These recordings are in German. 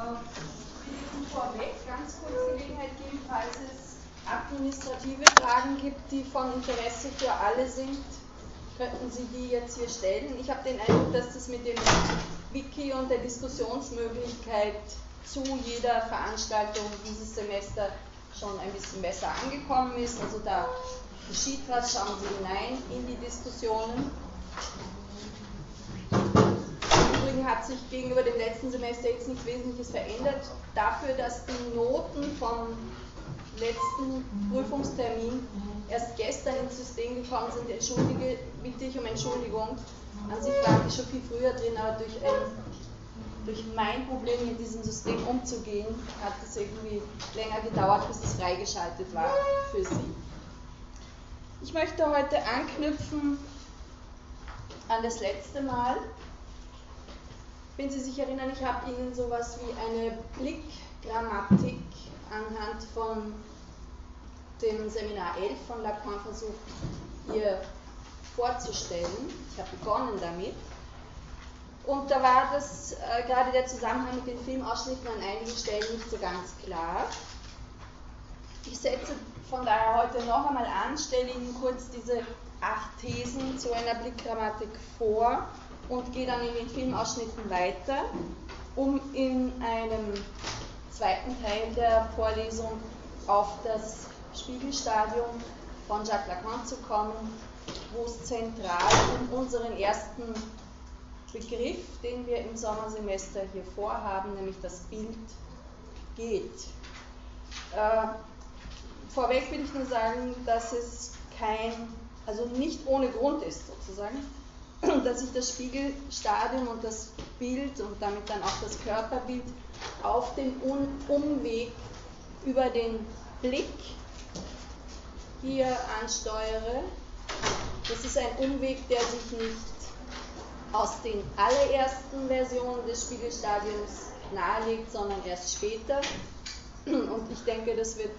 Ihnen vorweg ganz kurz Gelegenheit geben, falls es administrative Fragen gibt, die von Interesse für alle sind, könnten Sie die jetzt hier stellen. Ich habe den Eindruck, dass das mit dem Wiki und der Diskussionsmöglichkeit zu jeder Veranstaltung dieses Semester schon ein bisschen besser angekommen ist. Also da geschieht was, schauen Sie hinein in die Diskussionen. Übrigen hat sich gegenüber dem letzten Semester jetzt nichts Wesentliches verändert. Dafür, dass die Noten vom letzten Prüfungstermin erst gestern ins System gekommen sind, entschuldige, bitte ich um Entschuldigung. An sich war ich schon viel früher drin, aber durch, ein, durch mein Problem mit diesem System umzugehen, hat es irgendwie länger gedauert, bis es freigeschaltet war für Sie. Ich möchte heute anknüpfen an das letzte Mal. Wenn Sie sich erinnern, ich habe Ihnen sowas wie eine Blickgrammatik anhand von dem Seminar 11 von Lacan versucht, hier vorzustellen. Ich habe begonnen damit. Und da war das äh, gerade der Zusammenhang mit den Filmausschnitten an einigen Stellen nicht so ganz klar. Ich setze von daher heute noch einmal an, stelle Ihnen kurz diese acht Thesen zu einer Blickgrammatik vor und gehe dann in den Filmausschnitten weiter, um in einem zweiten Teil der Vorlesung auf das Spiegelstadium von Jacques Lacan zu kommen, wo es zentral um unseren ersten Begriff, den wir im Sommersemester hier vorhaben, nämlich das Bild, geht. Äh, vorweg will ich nur sagen, dass es kein, also nicht ohne Grund ist sozusagen, dass sich das Spiegelstadium und das Bild und damit dann auch das Körperbild auf den Umweg über den Blick hier ansteuere. Das ist ein Umweg, der sich nicht aus den allerersten Versionen des Spiegelstadiums nahelegt, sondern erst später. Und ich denke, das wird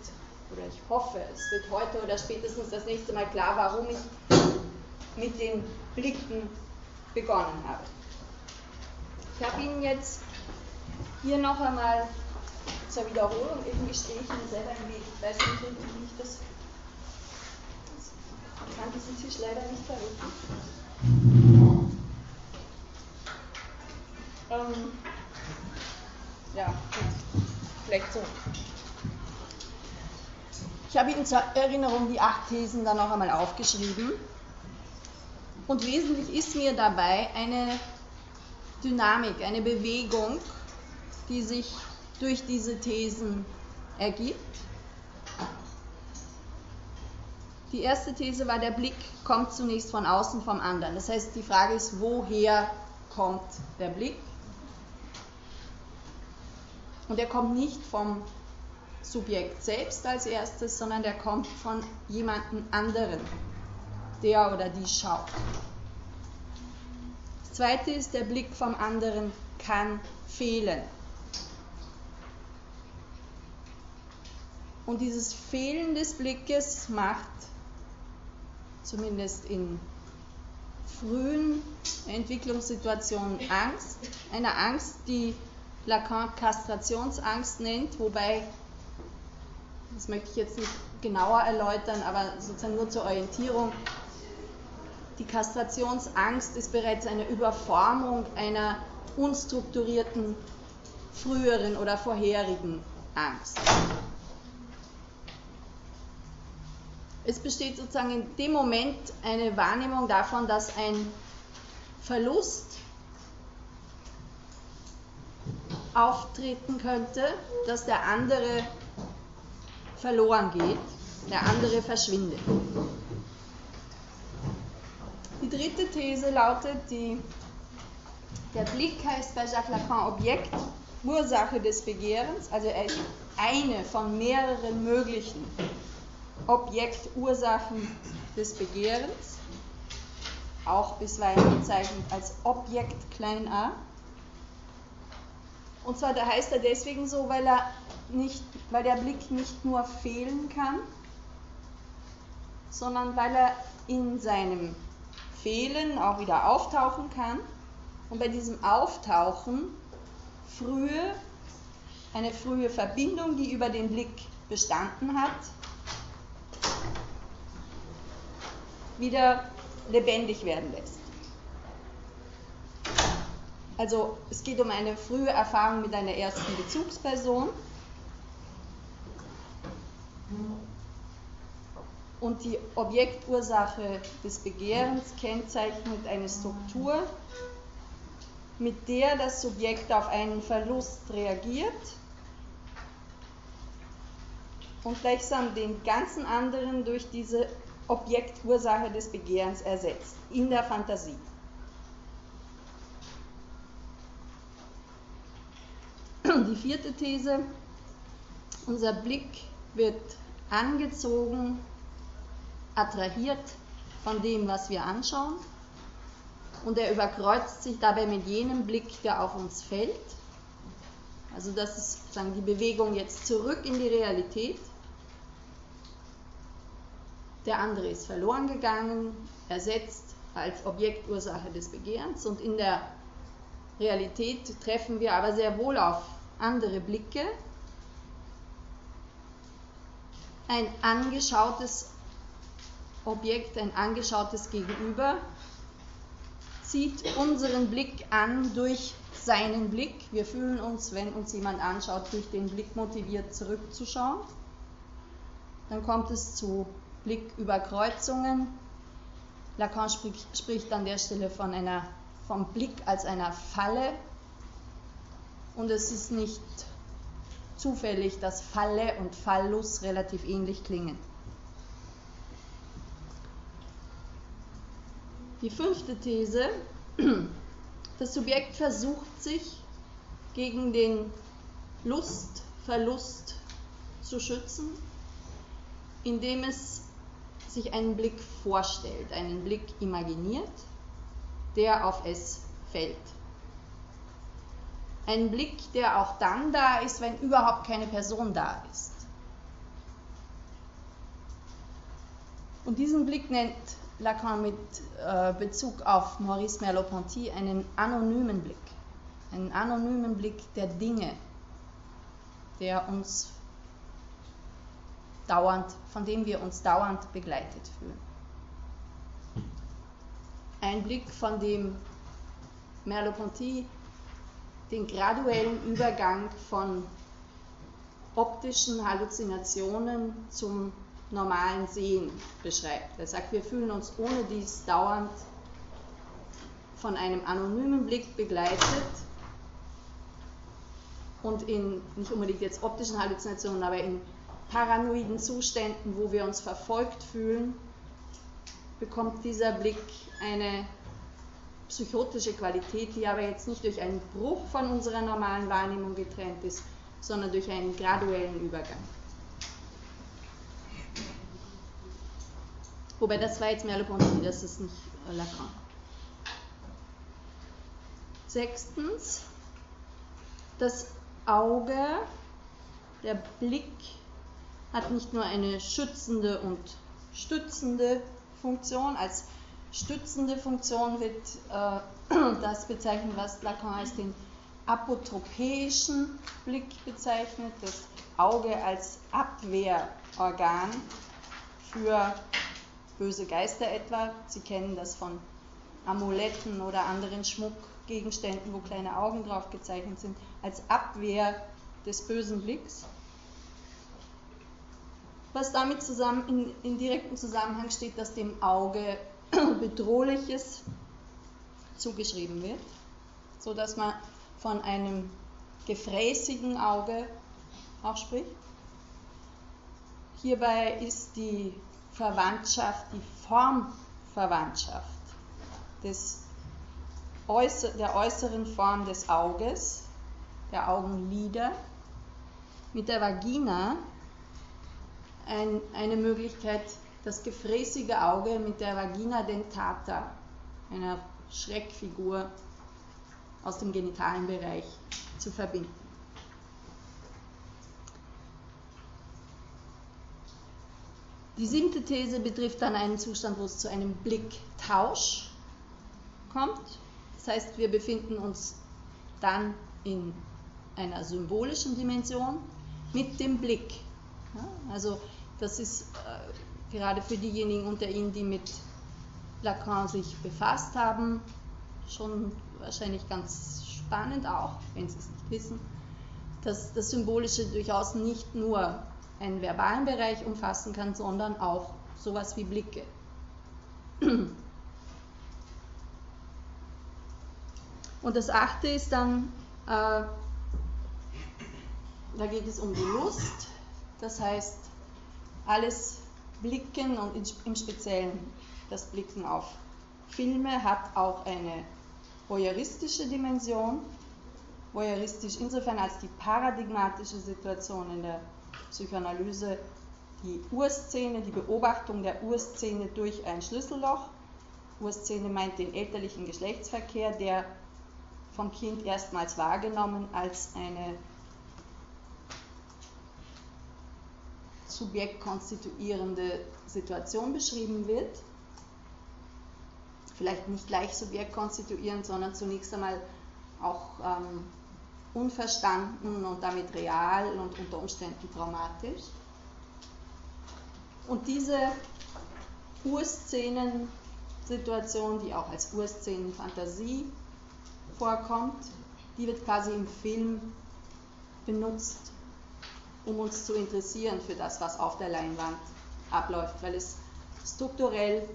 oder ich hoffe, es wird heute oder spätestens das nächste Mal klar, warum ich mit den Blicken begonnen habe. Ich habe Ihnen jetzt hier noch einmal zur Wiederholung, irgendwie stehe ich Ihnen selber im Weg. Ich weiß nicht, wie ich das. Ich kann diesen Tisch leider nicht verrücken. Ähm, ja. Vielleicht so. Ich habe Ihnen zur Erinnerung die acht Thesen dann noch einmal aufgeschrieben. Und wesentlich ist mir dabei eine Dynamik, eine Bewegung, die sich durch diese Thesen ergibt. Die erste These war, der Blick kommt zunächst von außen vom anderen. Das heißt, die Frage ist, woher kommt der Blick? Und er kommt nicht vom Subjekt selbst als erstes, sondern der kommt von jemandem anderen, der oder die schaut. Das zweite ist, der Blick vom anderen kann fehlen. Und dieses Fehlen des Blickes macht, zumindest in frühen Entwicklungssituationen, Angst. Eine Angst, die Lacan Kastrationsangst nennt, wobei das möchte ich jetzt nicht genauer erläutern, aber sozusagen nur zur Orientierung. Die Kastrationsangst ist bereits eine Überformung einer unstrukturierten früheren oder vorherigen Angst. Es besteht sozusagen in dem Moment eine Wahrnehmung davon, dass ein Verlust auftreten könnte, dass der andere verloren geht, der andere verschwindet. Die dritte These lautet, die, der Blick heißt bei Jacques Lacan Objekt, Ursache des Begehrens, also er ist eine von mehreren möglichen Objektursachen des Begehrens, auch bisweilen bezeichnet als Objekt klein a. Und zwar da heißt er deswegen so, weil er nicht, weil der Blick nicht nur fehlen kann, sondern weil er in seinem Fehlen auch wieder auftauchen kann und bei diesem Auftauchen frühe eine frühe Verbindung, die über den Blick bestanden hat, wieder lebendig werden lässt. Also es geht um eine frühe Erfahrung mit einer ersten Bezugsperson. Und die Objektursache des Begehrens kennzeichnet eine Struktur, mit der das Subjekt auf einen Verlust reagiert und gleichsam den ganzen anderen durch diese Objektursache des Begehrens ersetzt, in der Fantasie. Die vierte These, unser Blick wird angezogen, attrahiert von dem, was wir anschauen und er überkreuzt sich dabei mit jenem Blick, der auf uns fällt. Also das ist sozusagen die Bewegung jetzt zurück in die Realität. Der andere ist verloren gegangen, ersetzt als Objektursache des Begehrens und in der Realität treffen wir aber sehr wohl auf andere Blicke. Ein angeschautes Objekt, ein angeschautes Gegenüber zieht unseren Blick an durch seinen Blick. Wir fühlen uns, wenn uns jemand anschaut, durch den Blick motiviert zurückzuschauen. Dann kommt es zu Blicküberkreuzungen. Lacan spricht, spricht an der Stelle von einer, vom Blick als einer Falle. Und es ist nicht zufällig, dass Falle und Fallus relativ ähnlich klingen. Die fünfte These, das Subjekt versucht sich gegen den Lustverlust zu schützen, indem es sich einen Blick vorstellt, einen Blick imaginiert, der auf es fällt. Ein Blick, der auch dann da ist, wenn überhaupt keine Person da ist. Und diesen Blick nennt Lacan mit äh, Bezug auf Maurice Merleau-Ponty einen anonymen Blick, einen anonymen Blick der Dinge, der uns dauernd, von dem wir uns dauernd begleitet fühlen. Ein Blick, von dem Merleau-Ponty den graduellen Übergang von optischen Halluzinationen zum normalen Sehen beschreibt. Er sagt, wir fühlen uns ohne dies dauernd von einem anonymen Blick begleitet und in nicht unbedingt jetzt optischen Halluzinationen, aber in paranoiden Zuständen, wo wir uns verfolgt fühlen, bekommt dieser Blick eine psychotische Qualität, die aber jetzt nicht durch einen Bruch von unserer normalen Wahrnehmung getrennt ist, sondern durch einen graduellen Übergang. Wobei das war jetzt Merleau-Ponty, das ist nicht äh, Lacan. Sechstens, das Auge, der Blick hat nicht nur eine schützende und stützende Funktion. Als stützende Funktion wird äh, das bezeichnet, was Lacan als den apotropäischen Blick bezeichnet, das Auge als Abwehrorgan für böse Geister etwa. Sie kennen das von Amuletten oder anderen Schmuckgegenständen, wo kleine Augen drauf gezeichnet sind, als Abwehr des bösen Blicks. Was damit zusammen in, in direktem Zusammenhang steht, dass dem Auge Bedrohliches zugeschrieben wird, sodass man von einem gefräßigen Auge auch spricht. Hierbei ist die Verwandtschaft, die Formverwandtschaft des äußer, der äußeren Form des Auges, der Augenlider, mit der Vagina ein, eine Möglichkeit, das gefräßige Auge mit der Vagina dentata, einer Schreckfigur aus dem genitalen Bereich, zu verbinden. Die siebte These betrifft dann einen Zustand, wo es zu einem Blicktausch kommt. Das heißt, wir befinden uns dann in einer symbolischen Dimension mit dem Blick. Also das ist äh, gerade für diejenigen unter Ihnen, die mit Lacan sich befasst haben, schon wahrscheinlich ganz spannend auch, wenn Sie es nicht wissen, dass das Symbolische durchaus nicht nur einen verbalen Bereich umfassen kann, sondern auch sowas wie Blicke. Und das achte ist dann, äh, da geht es um die Lust, das heißt, alles Blicken und im Speziellen das Blicken auf Filme hat auch eine voyeuristische Dimension. Voyeuristisch insofern als die paradigmatische Situation in der Psychoanalyse die Urszene, die Beobachtung der Urszene durch ein Schlüsselloch. Urszene meint den elterlichen Geschlechtsverkehr, der vom Kind erstmals wahrgenommen als eine subjektkonstituierende Situation beschrieben wird. Vielleicht nicht gleich subjektkonstituierend, sondern zunächst einmal auch ähm, unverstanden und damit real und unter Umständen traumatisch. Und diese Urszenensituation, die auch als Urszenenfantasie vorkommt, die wird quasi im Film benutzt, um uns zu interessieren für das, was auf der Leinwand abläuft, weil es strukturell,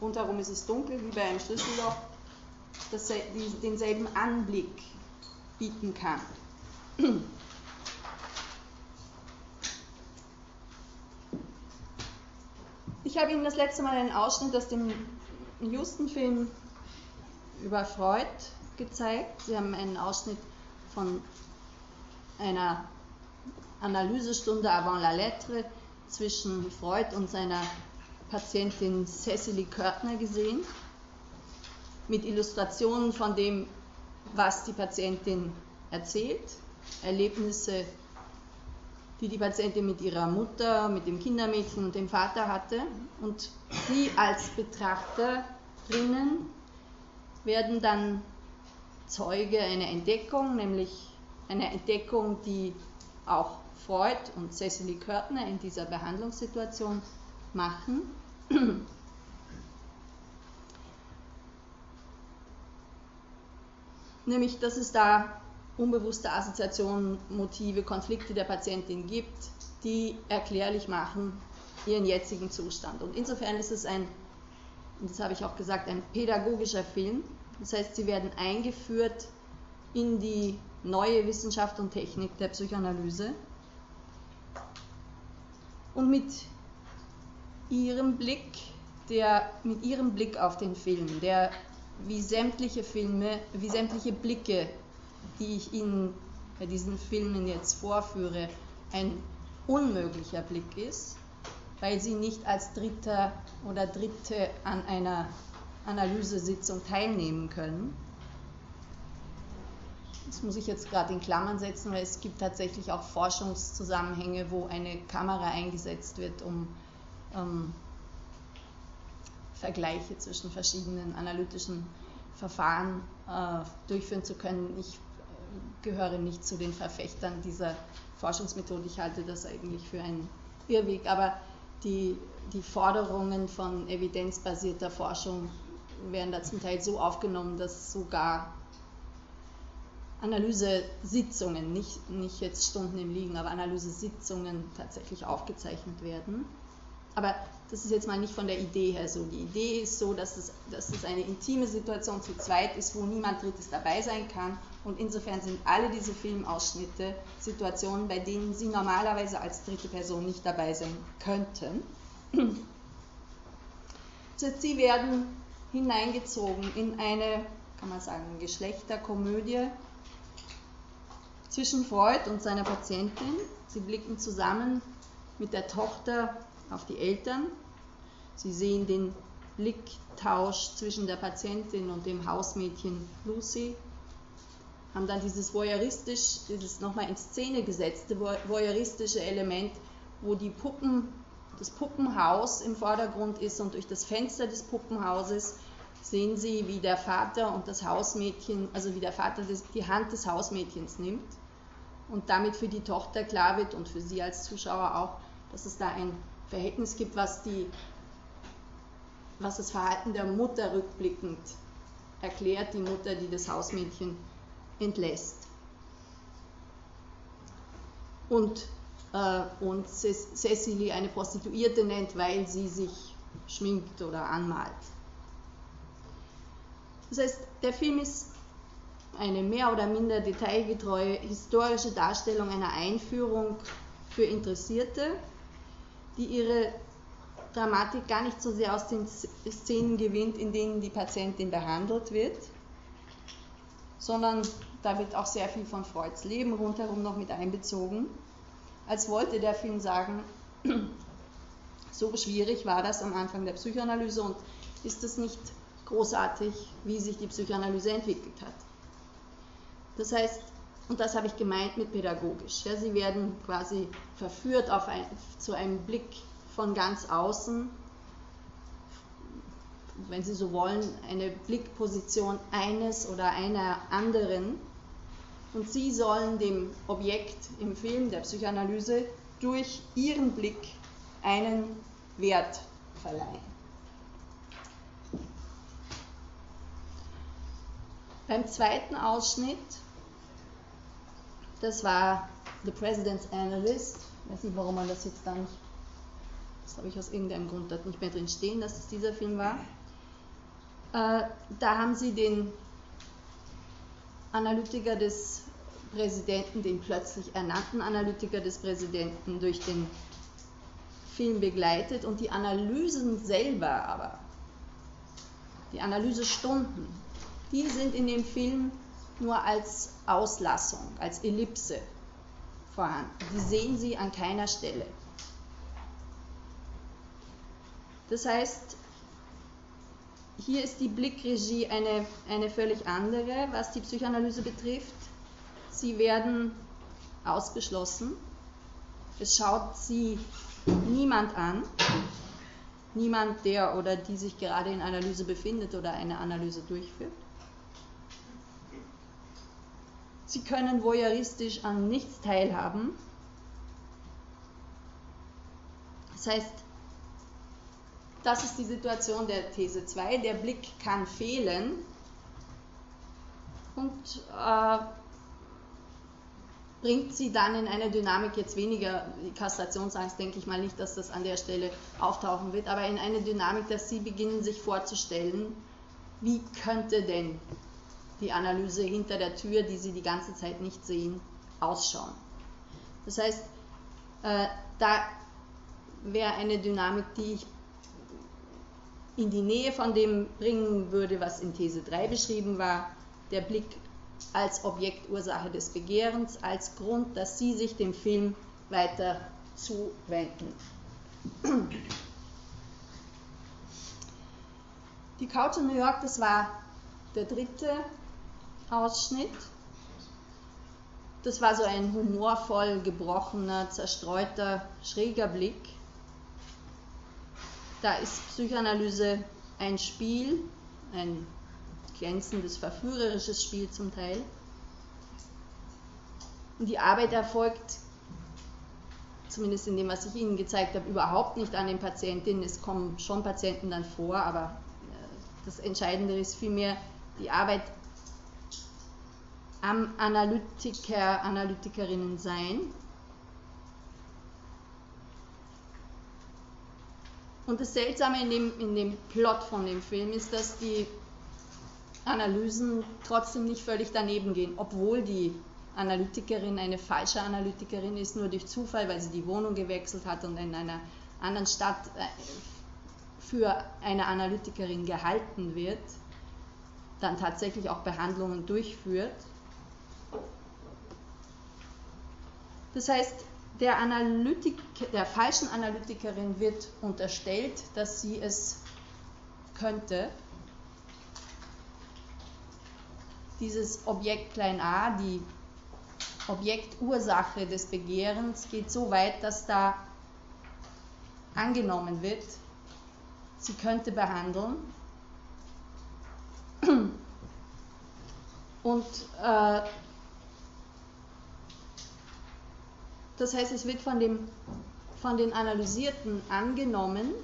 rundherum ist es dunkel wie bei einem Schlüsselloch, denselben Anblick bieten kann. Ich habe Ihnen das letzte Mal einen Ausschnitt aus dem Houston-Film über Freud gezeigt. Sie haben einen Ausschnitt von einer Analysestunde avant la lettre zwischen Freud und seiner Patientin Cecily Körtner gesehen, mit Illustrationen von dem, was die Patientin erzählt, Erlebnisse, die die Patientin mit ihrer Mutter, mit dem Kindermädchen und dem Vater hatte. Und Sie als Betrachterinnen werden dann Zeuge einer Entdeckung, nämlich einer Entdeckung, die auch Freud und Cecily Körtner in dieser Behandlungssituation machen. Nämlich, dass es da unbewusste Assoziationen, Motive, Konflikte der Patientin gibt, die erklärlich machen ihren jetzigen Zustand. Und insofern ist es ein, das habe ich auch gesagt, ein pädagogischer Film, das heißt, sie werden eingeführt in die neue Wissenschaft und Technik der Psychoanalyse. Und mit ihrem Blick, der, mit ihrem Blick auf den Film, der wie sämtliche Filme, wie sämtliche Blicke, die ich Ihnen bei diesen Filmen jetzt vorführe, ein unmöglicher Blick ist, weil sie nicht als Dritter oder Dritte an einer Analysesitzung teilnehmen können. Das muss ich jetzt gerade in Klammern setzen, weil es gibt tatsächlich auch Forschungszusammenhänge, wo eine Kamera eingesetzt wird, um ähm, Vergleiche zwischen verschiedenen analytischen Verfahren äh, durchführen zu können. Ich äh, gehöre nicht zu den Verfechtern dieser Forschungsmethode. Ich halte das eigentlich für einen Irrweg, aber die, die Forderungen von evidenzbasierter Forschung werden da zum Teil so aufgenommen, dass sogar Analysesitzungen, nicht, nicht jetzt Stunden im Liegen, aber Analysesitzungen tatsächlich aufgezeichnet werden. Aber das ist jetzt mal nicht von der Idee her so. Die Idee ist so, dass es, dass es eine intime Situation zu zweit ist, wo niemand Drittes dabei sein kann. Und insofern sind alle diese Filmausschnitte Situationen, bei denen Sie normalerweise als dritte Person nicht dabei sein könnten. Sie werden hineingezogen in eine, kann man sagen, Geschlechterkomödie zwischen Freud und seiner Patientin. Sie blicken zusammen mit der Tochter auf die Eltern. Sie sehen den Blicktausch zwischen der Patientin und dem Hausmädchen Lucy, haben dann dieses voyeuristisch, dieses nochmal in Szene gesetzte voyeuristische Element, wo die Puppen das Puppenhaus im Vordergrund ist und durch das Fenster des Puppenhauses sehen Sie, wie der Vater und das Hausmädchen, also wie der Vater die Hand des Hausmädchens nimmt und damit für die Tochter klar wird und für sie als Zuschauer auch, dass es da ein Verhältnis gibt, was, die, was das Verhalten der Mutter rückblickend erklärt, die Mutter, die das Hausmädchen entlässt. Und, äh, und Cecily eine Prostituierte nennt, weil sie sich schminkt oder anmalt. Das heißt, der Film ist eine mehr oder minder detailgetreue historische Darstellung einer Einführung für Interessierte, die ihre Dramatik gar nicht so sehr aus den Szenen gewinnt, in denen die Patientin behandelt wird, sondern da wird auch sehr viel von Freuds Leben rundherum noch mit einbezogen, als wollte der Film sagen, so schwierig war das am Anfang der Psychoanalyse und ist es nicht großartig, wie sich die Psychoanalyse entwickelt hat. Das heißt, und das habe ich gemeint mit pädagogisch. Ja, sie werden quasi verführt auf ein, zu einem Blick von ganz außen, wenn Sie so wollen, eine Blickposition eines oder einer anderen. Und Sie sollen dem Objekt im Film der Psychoanalyse durch Ihren Blick einen Wert verleihen. Beim zweiten Ausschnitt das war The President's Analyst. Ich weiß nicht, warum man das jetzt da nicht. Das habe ich aus irgendeinem Grund dort nicht mehr drin stehen, dass es dieser Film war. Äh, da haben sie den Analytiker des Präsidenten, den plötzlich ernannten Analytiker des Präsidenten durch den Film begleitet und die Analysen selber aber, die Analysestunden, die sind in dem Film nur als Auslassung, als Ellipse vorhanden. Die sehen Sie an keiner Stelle. Das heißt, hier ist die Blickregie eine, eine völlig andere, was die Psychoanalyse betrifft. Sie werden ausgeschlossen. Es schaut sie niemand an. Niemand, der oder die sich gerade in Analyse befindet oder eine Analyse durchführt. Sie können voyeuristisch an nichts teilhaben. Das heißt, das ist die Situation der These 2. Der Blick kann fehlen und äh, bringt sie dann in eine Dynamik, jetzt weniger die Kastrationsangst, denke ich mal nicht, dass das an der Stelle auftauchen wird, aber in eine Dynamik, dass sie beginnen sich vorzustellen, wie könnte denn die Analyse hinter der Tür, die sie die ganze Zeit nicht sehen, ausschauen. Das heißt, äh, da wäre eine Dynamik, die ich in die Nähe von dem bringen würde, was in These 3 beschrieben war, der Blick als Objektursache des Begehrens, als Grund, dass sie sich dem Film weiter zuwenden. Die Couch in New York, das war der dritte Ausschnitt. Das war so ein humorvoll gebrochener, zerstreuter, schräger Blick. Da ist Psychoanalyse ein Spiel, ein glänzendes, verführerisches Spiel zum Teil. Und die Arbeit erfolgt, zumindest in dem, was ich Ihnen gezeigt habe, überhaupt nicht an den Patientinnen. Es kommen schon Patienten dann vor, aber äh, das Entscheidende ist vielmehr, die Arbeit Analytiker, Analytikerinnen sein. Und das Seltsame in dem, in dem Plot von dem Film ist, dass die Analysen trotzdem nicht völlig daneben gehen, obwohl die Analytikerin eine falsche Analytikerin ist, nur durch Zufall, weil sie die Wohnung gewechselt hat und in einer anderen Stadt äh, für eine Analytikerin gehalten wird, dann tatsächlich auch Behandlungen durchführt. Das heißt, der, Analytik, der falschen Analytikerin wird unterstellt, dass sie es könnte. Dieses Objekt klein a, die Objektursache des Begehrens, geht so weit, dass da angenommen wird, sie könnte behandeln. Und äh, Das heißt, es wird von, dem, von den Analysierten angenommen,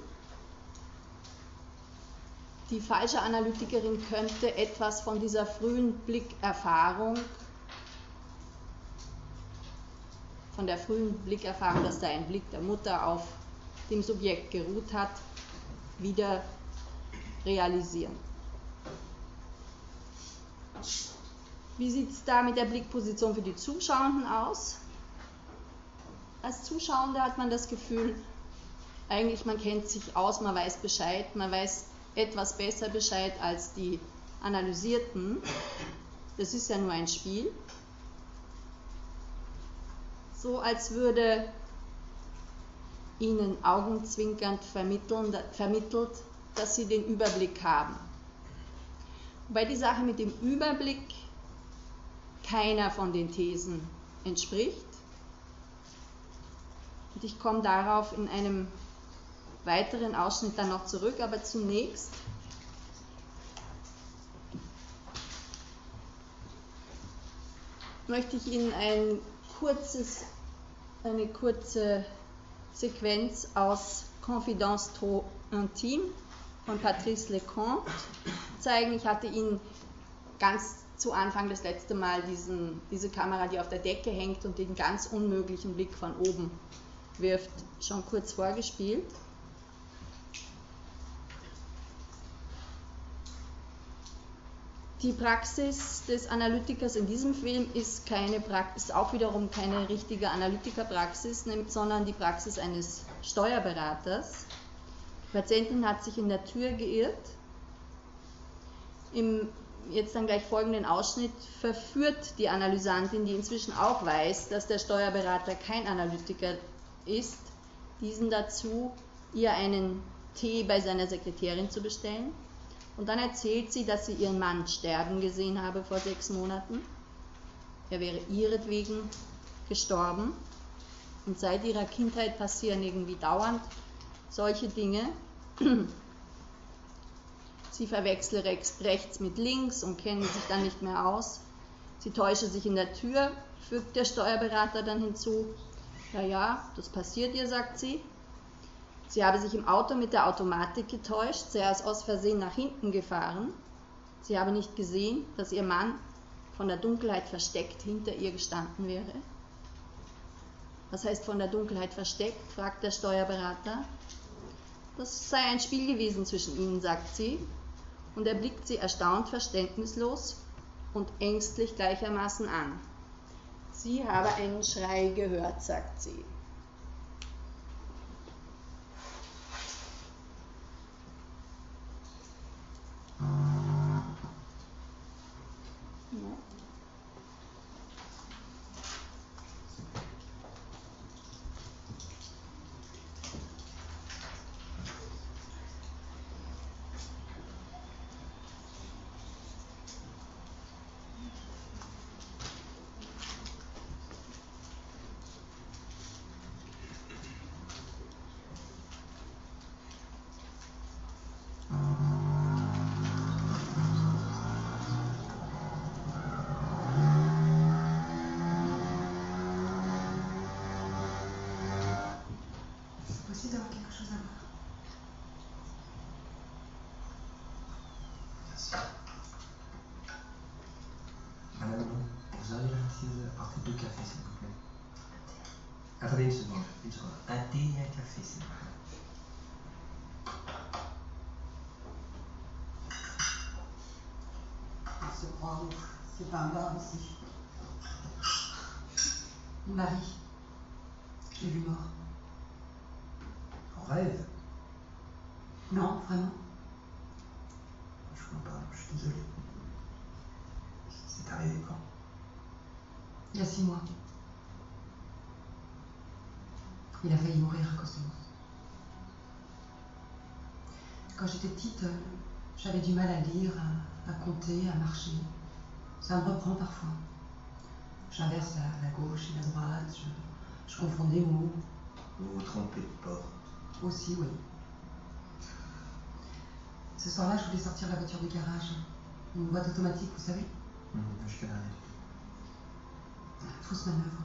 die falsche Analytikerin könnte etwas von dieser frühen Blickerfahrung, von der frühen Blickerfahrung, dass da ein Blick der Mutter auf dem Subjekt geruht hat, wieder realisieren. Wie sieht es da mit der Blickposition für die Zuschauenden aus? Als Zuschauende hat man das Gefühl, eigentlich man kennt sich aus, man weiß Bescheid, man weiß etwas besser Bescheid als die Analysierten. Das ist ja nur ein Spiel. So als würde ihnen augenzwinkernd vermittelt, dass sie den Überblick haben. Wobei die Sache mit dem Überblick keiner von den Thesen entspricht. Und ich komme darauf in einem weiteren Ausschnitt dann noch zurück, aber zunächst möchte ich Ihnen ein kurzes, eine kurze Sequenz aus Confidence trop intime von Patrice Leconte zeigen. Ich hatte Ihnen ganz zu Anfang das letzte Mal diesen, diese Kamera, die auf der Decke hängt und den ganz unmöglichen Blick von oben wirft, schon kurz vorgespielt. Die Praxis des Analytikers in diesem Film ist, keine ist auch wiederum keine richtige Analytikerpraxis, sondern die Praxis eines Steuerberaters. Die Patientin hat sich in der Tür geirrt. Im jetzt dann gleich folgenden Ausschnitt verführt die Analysantin, die inzwischen auch weiß, dass der Steuerberater kein Analytiker ist, diesen dazu, ihr einen Tee bei seiner Sekretärin zu bestellen und dann erzählt sie, dass sie ihren Mann sterben gesehen habe vor sechs Monaten. Er wäre ihretwegen gestorben. Und seit ihrer Kindheit passieren irgendwie dauernd solche Dinge. Sie verwechsle rechts mit links und kennen sich dann nicht mehr aus. Sie täusche sich in der Tür, fügt der Steuerberater dann hinzu. Ja, ja, das passiert ihr, sagt sie. Sie habe sich im Auto mit der Automatik getäuscht, sie ist aus Versehen nach hinten gefahren. Sie habe nicht gesehen, dass ihr Mann von der Dunkelheit versteckt hinter ihr gestanden wäre. Was heißt von der Dunkelheit versteckt? fragt der Steuerberater. Das sei ein Spiel gewesen zwischen ihnen, sagt sie, und er blickt sie erstaunt verständnislos und ängstlich gleichermaßen an. Sie habe einen Schrei gehört, sagt sie. C'est pas un bar ici. Mon mari, je l'ai vu mort. En rêve? Non, vraiment. Je comprends pas, je suis désolé. C'est arrivé quand? Il y a six mois. Il a failli mourir à cause de moi. Quand j'étais petite, euh, j'avais du mal à lire, à, à compter, à marcher. Ça me reprend parfois. J'inverse la, la, gauche et la droite, je, je confonds des mots. Vous vous trompez de porte Aussi, oui. Ce soir-là, je voulais sortir la voiture du garage. Une boîte automatique, vous savez mmh, Je connais. Fausse manœuvre.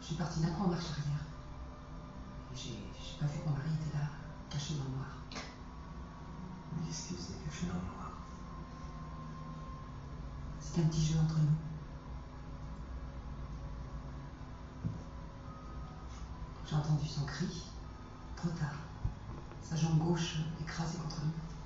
Je suis partie d'un coup en marche arrière. J'ai pas vu que mon mari était là, caché dans le noir. Mais qu'est-ce qu'il faisait caché dans le noir? C'était un petit jeu entre nous. J'ai entendu son cri, trop tard. Sa jambe gauche écrasée contre le mur.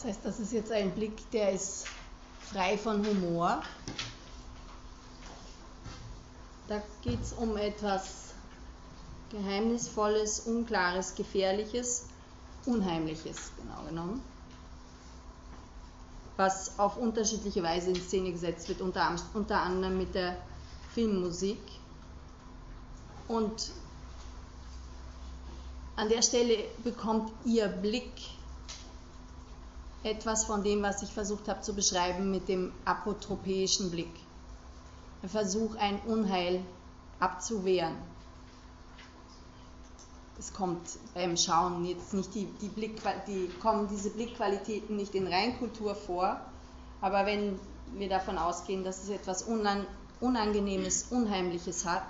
Das heißt, das ist jetzt ein Blick, der ist frei von Humor. Da geht es um etwas Geheimnisvolles, Unklares, Gefährliches, Unheimliches, genau genommen, was auf unterschiedliche Weise in Szene gesetzt wird, unter, unter anderem mit der Filmmusik. Und an der Stelle bekommt Ihr Blick etwas von dem, was ich versucht habe zu beschreiben mit dem apotropäischen Blick. Der Versuch, ein Unheil abzuwehren. Es kommt beim Schauen jetzt nicht die, die Blick, die kommen diese Blickqualitäten nicht in Reinkultur vor, aber wenn wir davon ausgehen, dass es etwas Unangenehmes, Unheimliches hat,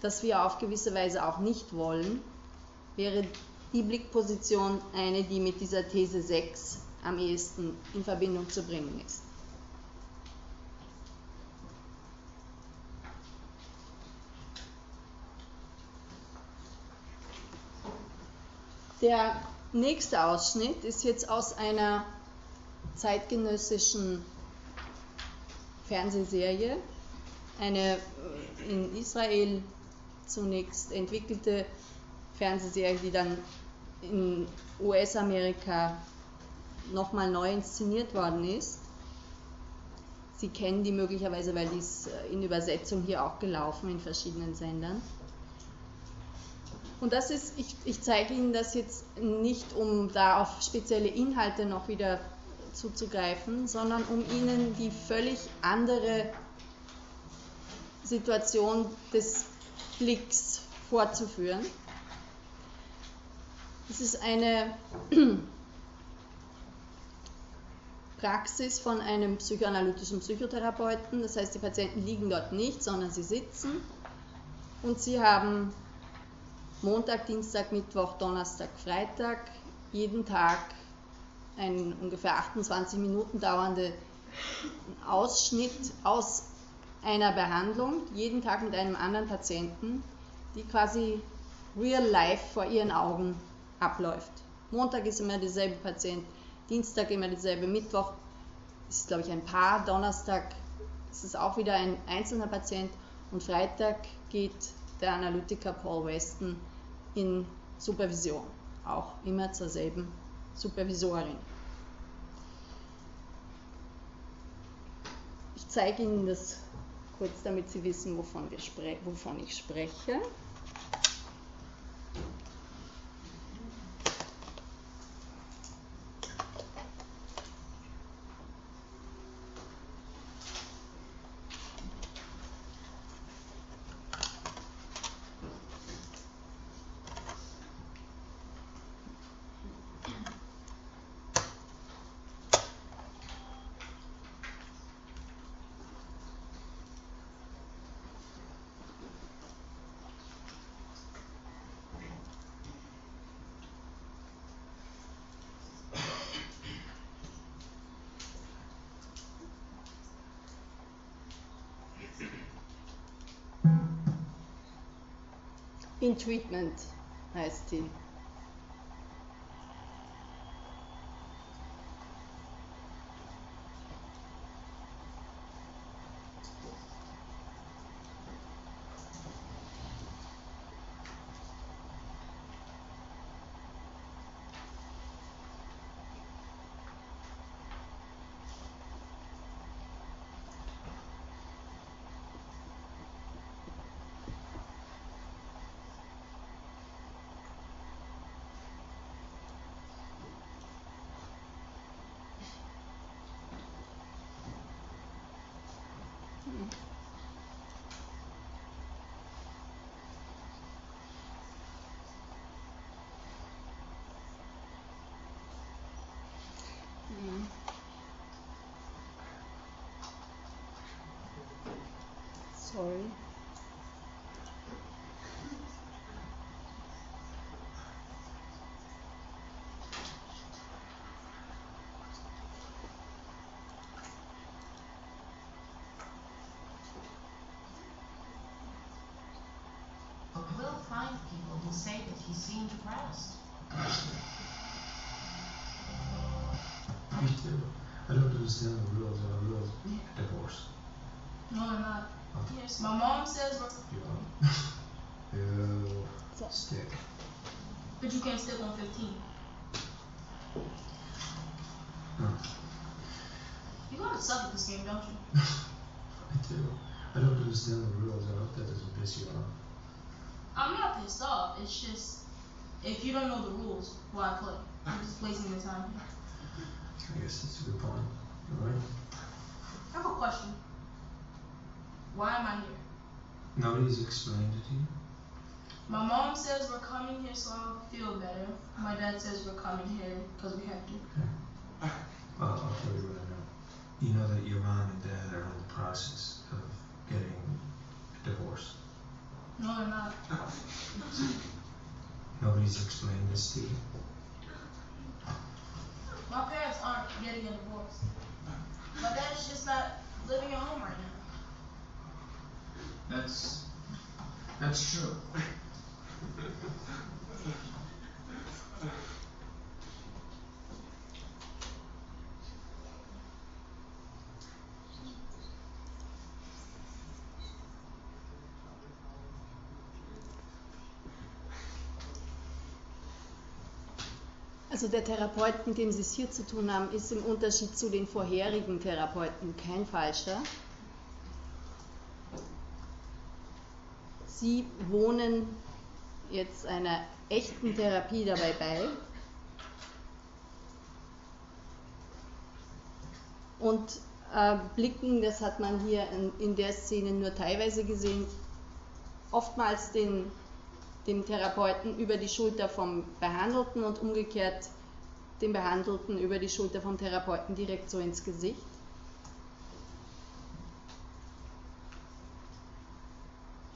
das wir auf gewisse Weise auch nicht wollen, wäre die Blickposition eine, die mit dieser These 6 am ehesten in Verbindung zu bringen ist. Der nächste Ausschnitt ist jetzt aus einer zeitgenössischen Fernsehserie, eine in Israel zunächst entwickelte Fernsehserie, die dann in US-Amerika nochmal neu inszeniert worden ist. Sie kennen die möglicherweise, weil die ist äh, in Übersetzung hier auch gelaufen in verschiedenen Sendern. Und das ist, ich, ich zeige Ihnen das jetzt nicht, um da auf spezielle Inhalte noch wieder zuzugreifen, sondern um Ihnen die völlig andere Situation des Blicks vorzuführen. Es ist eine Praxis von einem psychoanalytischen Psychotherapeuten. Das heißt, die Patienten liegen dort nicht, sondern sie sitzen und sie haben Montag, Dienstag, Mittwoch, Donnerstag, Freitag jeden Tag einen ungefähr 28 Minuten dauernden Ausschnitt aus einer Behandlung, jeden Tag mit einem anderen Patienten, die quasi real life vor ihren Augen abläuft. Montag ist immer derselbe Patient, Dienstag immer derselbe, Mittwoch ist glaube ich ein Paar, Donnerstag ist es auch wieder ein einzelner Patient und Freitag geht der Analytiker Paul Weston in Supervision, auch immer zur selben Supervisorin. Ich zeige Ihnen das kurz, damit Sie wissen, wovon, wovon ich spreche. In Treatment heißt Sorry. But we'll find people who say that he seemed depressed. Me. I don't understand the rules. Are rules divorce? No, I'm not. Yes, my mom says, are. Ew. Stick. but you can't stick on 15. No. You gotta suck at this game, don't you? I do. I don't understand the rules. I hope that doesn't piss you off. I'm not pissed off. It's just, if you don't know the rules, why play? I'm just wasting your time. I guess that's a good point. You're right. I have a question. Why am I here? Nobody's explained it to you. My mom says we're coming here so I'll feel better. My dad says we're coming here because we have to. Well, I'll tell you what I know. You know that your mom and dad are in the process of getting a divorce. No, they're not. Nobody's explained this to you. My parents aren't getting a divorce. My dad's just not living at home right now. That's that's true. Also der Therapeut, mit dem Sie es hier zu tun haben, ist im Unterschied zu den vorherigen Therapeuten kein falscher. Sie wohnen jetzt einer echten Therapie dabei bei. Und äh, blicken, das hat man hier in, in der Szene nur teilweise gesehen, oftmals den dem Therapeuten über die Schulter vom Behandelten und umgekehrt dem Behandelten über die Schulter vom Therapeuten direkt so ins Gesicht.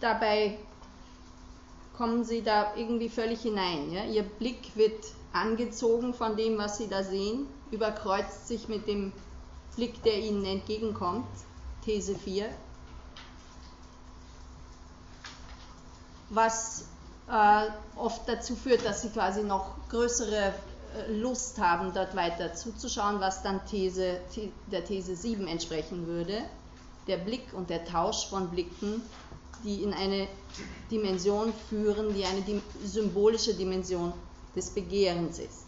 Dabei kommen sie da irgendwie völlig hinein. Ja? Ihr Blick wird angezogen von dem, was sie da sehen, überkreuzt sich mit dem Blick, der ihnen entgegenkommt. These 4. Was äh, oft dazu führt, dass sie quasi noch größere äh, Lust haben, dort weiter zuzuschauen, was dann These, The der These 7 entsprechen würde. Der Blick und der Tausch von Blicken, die in eine Dimension führen, die eine symbolische Dimension des Begehrens ist.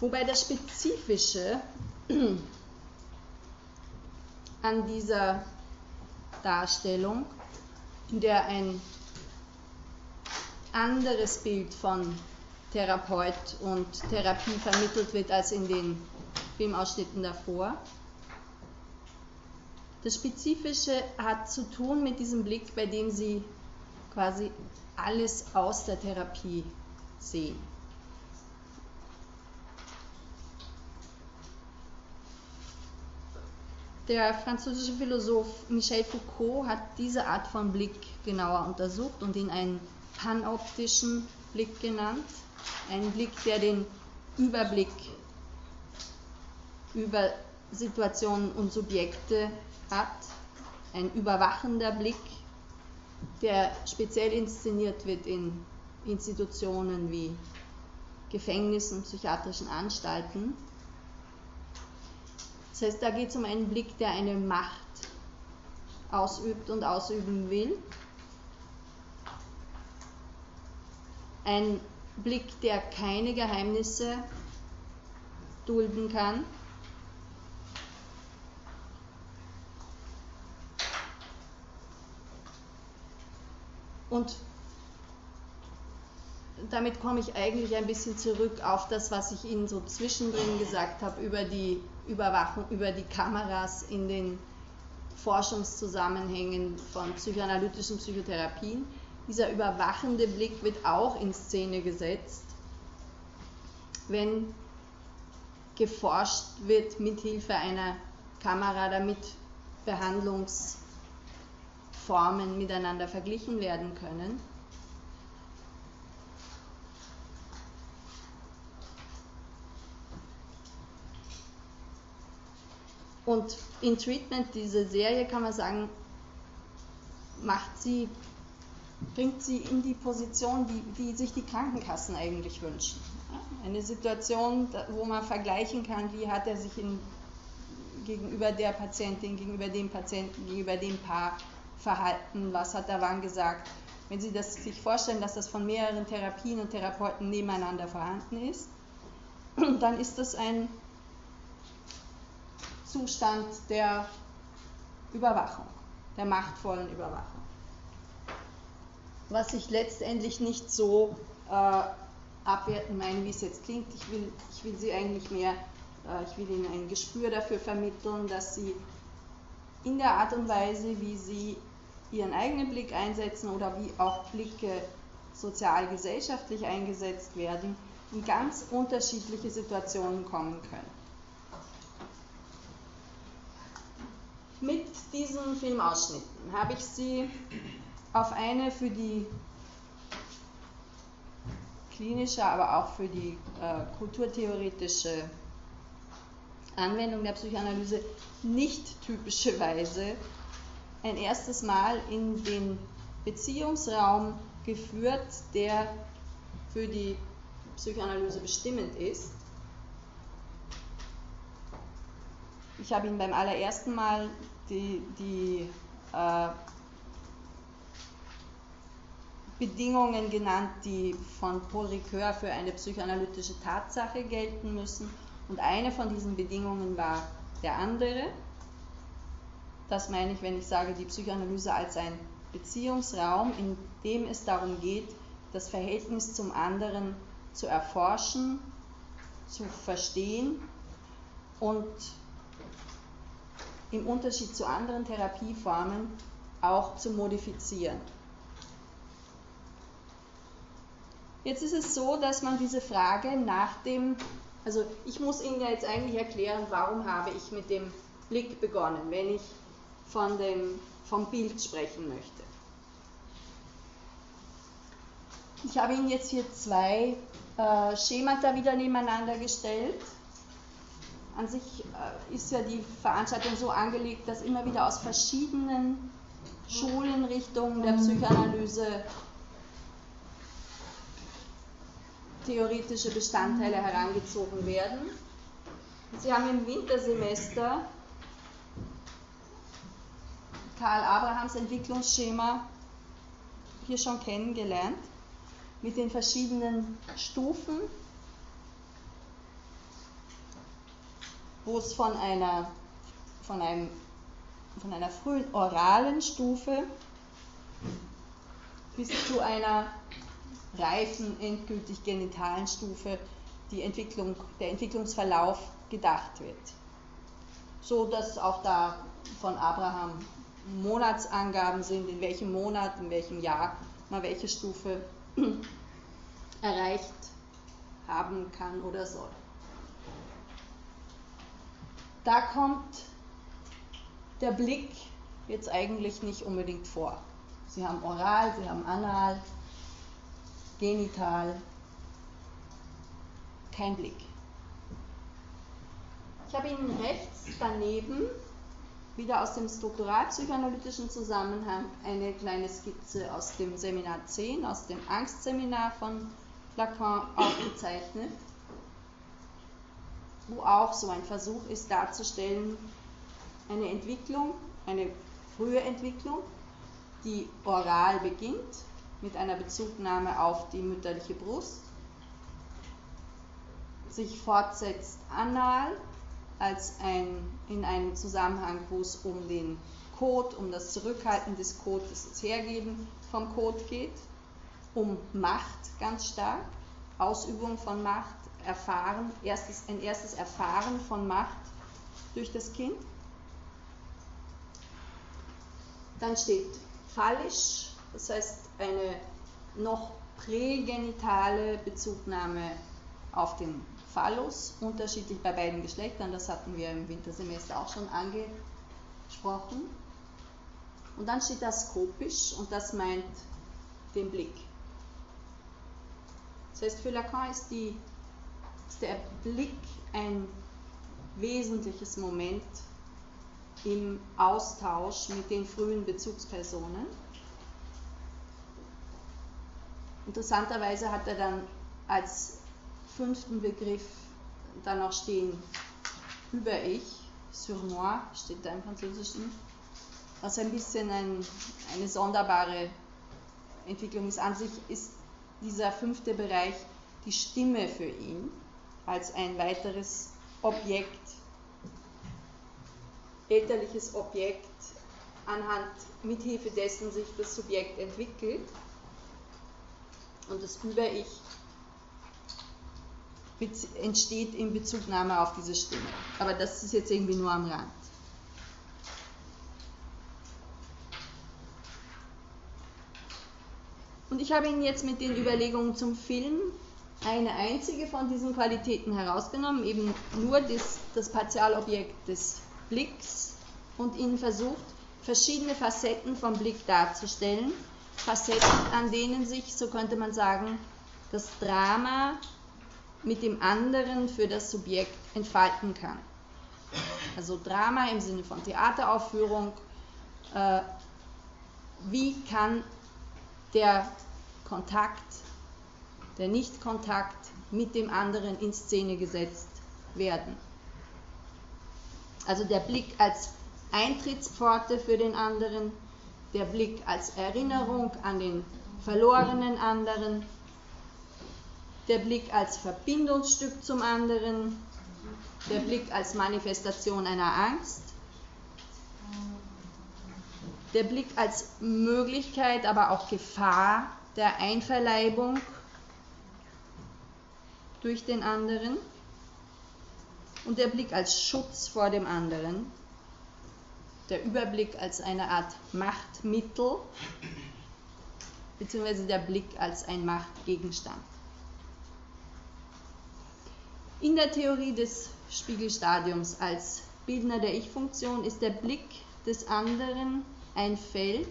Wobei das Spezifische an dieser Darstellung in der ein anderes Bild von Therapeut und Therapie vermittelt wird als in den Filmausschnitten davor. Das Spezifische hat zu tun mit diesem Blick, bei dem Sie quasi alles aus der Therapie sehen. Der französische Philosoph Michel Foucault hat diese Art von Blick genauer untersucht und ihn einen panoptischen Blick genannt. Ein Blick, der den Überblick über Situationen und Subjekte hat. Ein überwachender Blick, der speziell inszeniert wird in Institutionen wie Gefängnissen, psychiatrischen Anstalten. Das heißt, da geht es um einen Blick, der eine Macht ausübt und ausüben will. Ein Blick, der keine Geheimnisse dulden kann. Und damit komme ich eigentlich ein bisschen zurück auf das, was ich Ihnen so zwischendrin gesagt habe über die Überwachung, über die Kameras in den Forschungszusammenhängen von psychoanalytischen Psychotherapien. Dieser überwachende Blick wird auch in Szene gesetzt, wenn geforscht wird mithilfe einer Kamera, damit Behandlungsformen miteinander verglichen werden können. Und in Treatment, diese Serie, kann man sagen, macht sie, bringt sie in die Position, die, die sich die Krankenkassen eigentlich wünschen. Eine Situation, wo man vergleichen kann, wie hat er sich in, gegenüber der Patientin, gegenüber dem Patienten, gegenüber dem Paar verhalten, was hat er wann gesagt. Wenn Sie das sich vorstellen, dass das von mehreren Therapien und Therapeuten nebeneinander vorhanden ist, dann ist das ein Zustand der Überwachung, der machtvollen Überwachung. Was ich letztendlich nicht so äh, abwerten meine, wie es jetzt klingt. Ich will, ich will sie eigentlich mehr, äh, ich will ihnen ein Gespür dafür vermitteln, dass sie in der Art und Weise, wie sie ihren eigenen Blick einsetzen oder wie auch Blicke sozial-gesellschaftlich eingesetzt werden, in ganz unterschiedliche Situationen kommen können. Mit diesen Filmausschnitten habe ich Sie auf eine für die klinische, aber auch für die äh, kulturtheoretische Anwendung der Psychoanalyse nicht typische Weise ein erstes Mal in den Beziehungsraum geführt, der für die Psychoanalyse bestimmend ist. Ich habe ihn beim allerersten Mal die, die äh, Bedingungen genannt, die von Paul Ricoeur für eine psychoanalytische Tatsache gelten müssen. Und eine von diesen Bedingungen war der andere. Das meine ich, wenn ich sage, die Psychoanalyse als ein Beziehungsraum, in dem es darum geht, das Verhältnis zum anderen zu erforschen, zu verstehen und im Unterschied zu anderen Therapieformen auch zu modifizieren. Jetzt ist es so, dass man diese Frage nach dem, also ich muss Ihnen ja jetzt eigentlich erklären, warum habe ich mit dem Blick begonnen, wenn ich von dem, vom Bild sprechen möchte. Ich habe Ihnen jetzt hier zwei äh, Schemata wieder nebeneinander gestellt an sich äh, ist ja die Veranstaltung so angelegt, dass immer wieder aus verschiedenen Schulenrichtungen der Psychoanalyse theoretische Bestandteile herangezogen werden. Sie haben im Wintersemester Karl Abrahams Entwicklungsschema hier schon kennengelernt mit den verschiedenen Stufen wo es von einer, von, einem, von einer frühen oralen Stufe bis zu einer reifen, endgültig genitalen Stufe die Entwicklung, der Entwicklungsverlauf gedacht wird. So dass auch da von Abraham Monatsangaben sind, in welchem Monat, in welchem Jahr man welche Stufe erreicht haben kann oder soll da kommt der Blick jetzt eigentlich nicht unbedingt vor. Sie haben oral, sie haben anal, genital, kein Blick. Ich habe Ihnen rechts daneben, wieder aus dem strukturalpsychoanalytischen Zusammenhang, eine kleine Skizze aus dem Seminar 10, aus dem Angstseminar von Lacan aufgezeichnet wo auch so ein Versuch ist darzustellen, eine Entwicklung, eine frühe Entwicklung, die oral beginnt mit einer Bezugnahme auf die mütterliche Brust, sich fortsetzt anal als ein, in einem Zusammenhang, wo es um den Code, um das Zurückhalten des Codes, das Hergeben vom Code geht, um Macht ganz stark, Ausübung von Macht, erfahren, erstes, ein erstes Erfahren von Macht durch das Kind. Dann steht phallisch, das heißt eine noch prägenitale Bezugnahme auf den Phallus, unterschiedlich bei beiden Geschlechtern, das hatten wir im Wintersemester auch schon gesprochen. Und dann steht da skopisch und das meint den Blick. Das heißt, für Lacan ist, die, ist der Blick ein wesentliches Moment im Austausch mit den frühen Bezugspersonen. Interessanterweise hat er dann als fünften Begriff dann noch stehen über ich, sur moi, steht da im Französischen, was ein bisschen ein, eine sonderbare Entwicklung ist. An sich ist dieser fünfte Bereich die Stimme für ihn als ein weiteres Objekt, elterliches Objekt, anhand, mithilfe dessen sich das Subjekt entwickelt und das Über-Ich entsteht in Bezugnahme auf diese Stimme. Aber das ist jetzt irgendwie nur am Rand. Und ich habe Ihnen jetzt mit den Überlegungen zum Film eine einzige von diesen Qualitäten herausgenommen, eben nur das, das Partialobjekt des Blicks und Ihnen versucht, verschiedene Facetten vom Blick darzustellen. Facetten, an denen sich, so könnte man sagen, das Drama mit dem anderen für das Subjekt entfalten kann. Also Drama im Sinne von Theateraufführung. Äh, wie kann der Kontakt, der Nichtkontakt mit dem anderen in Szene gesetzt werden? Also der Blick als Eintrittspforte für den anderen, der Blick als Erinnerung an den verlorenen anderen, der Blick als Verbindungsstück zum anderen, der Blick als Manifestation einer Angst, der Blick als Möglichkeit, aber auch Gefahr der Einverleibung durch den anderen. Und der Blick als Schutz vor dem anderen, der Überblick als eine Art Machtmittel, beziehungsweise der Blick als ein Machtgegenstand. In der Theorie des Spiegelstadiums als Bildner der Ich-Funktion ist der Blick des anderen ein Feld,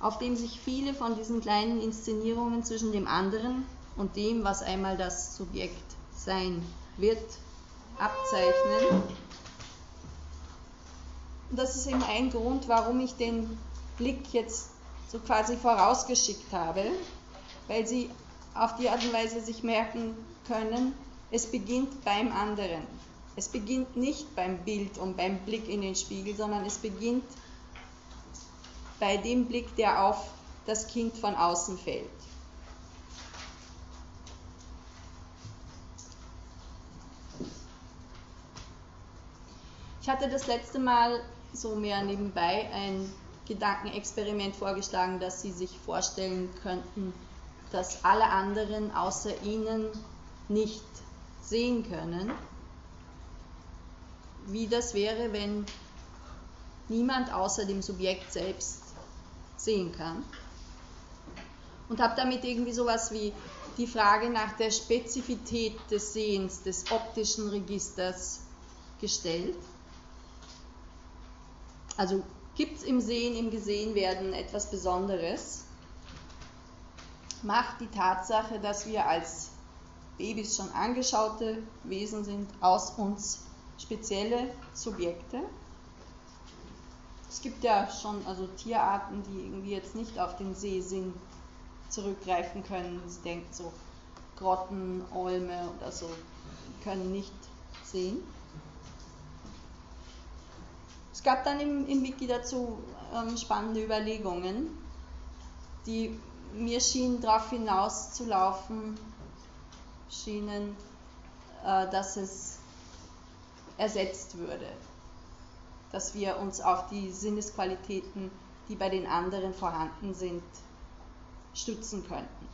auf dem sich viele von diesen kleinen Inszenierungen zwischen dem anderen und dem, was einmal das Subjekt sein wird, abzeichnen. Und das ist eben ein Grund, warum ich den Blick jetzt so quasi vorausgeschickt habe, weil sie auf die Art und Weise sich merken können, es beginnt beim anderen. Es beginnt nicht beim Bild und beim Blick in den Spiegel, sondern es beginnt bei dem Blick, der auf das Kind von außen fällt. Ich hatte das letzte Mal so mehr nebenbei ein Gedankenexperiment vorgeschlagen, dass Sie sich vorstellen könnten, dass alle anderen außer Ihnen nicht sehen können, wie das wäre, wenn niemand außer dem Subjekt selbst sehen kann. Und habe damit irgendwie sowas wie die Frage nach der Spezifität des Sehens, des optischen Registers gestellt. Also gibt es im Sehen, im Gesehenwerden etwas Besonderes? Macht die Tatsache, dass wir als Babys schon angeschaute Wesen sind, aus uns spezielle Subjekte. Es gibt ja schon also Tierarten, die irgendwie jetzt nicht auf den Sehsinn zurückgreifen können. Sie denkt so Grotten, Olme oder so, können nicht sehen. Es gab dann im, im Wiki dazu ähm, spannende Überlegungen, die mir schienen darauf hinauszulaufen, schienen, äh, dass es ersetzt würde, dass wir uns auf die Sinnesqualitäten, die bei den anderen vorhanden sind, stützen könnten.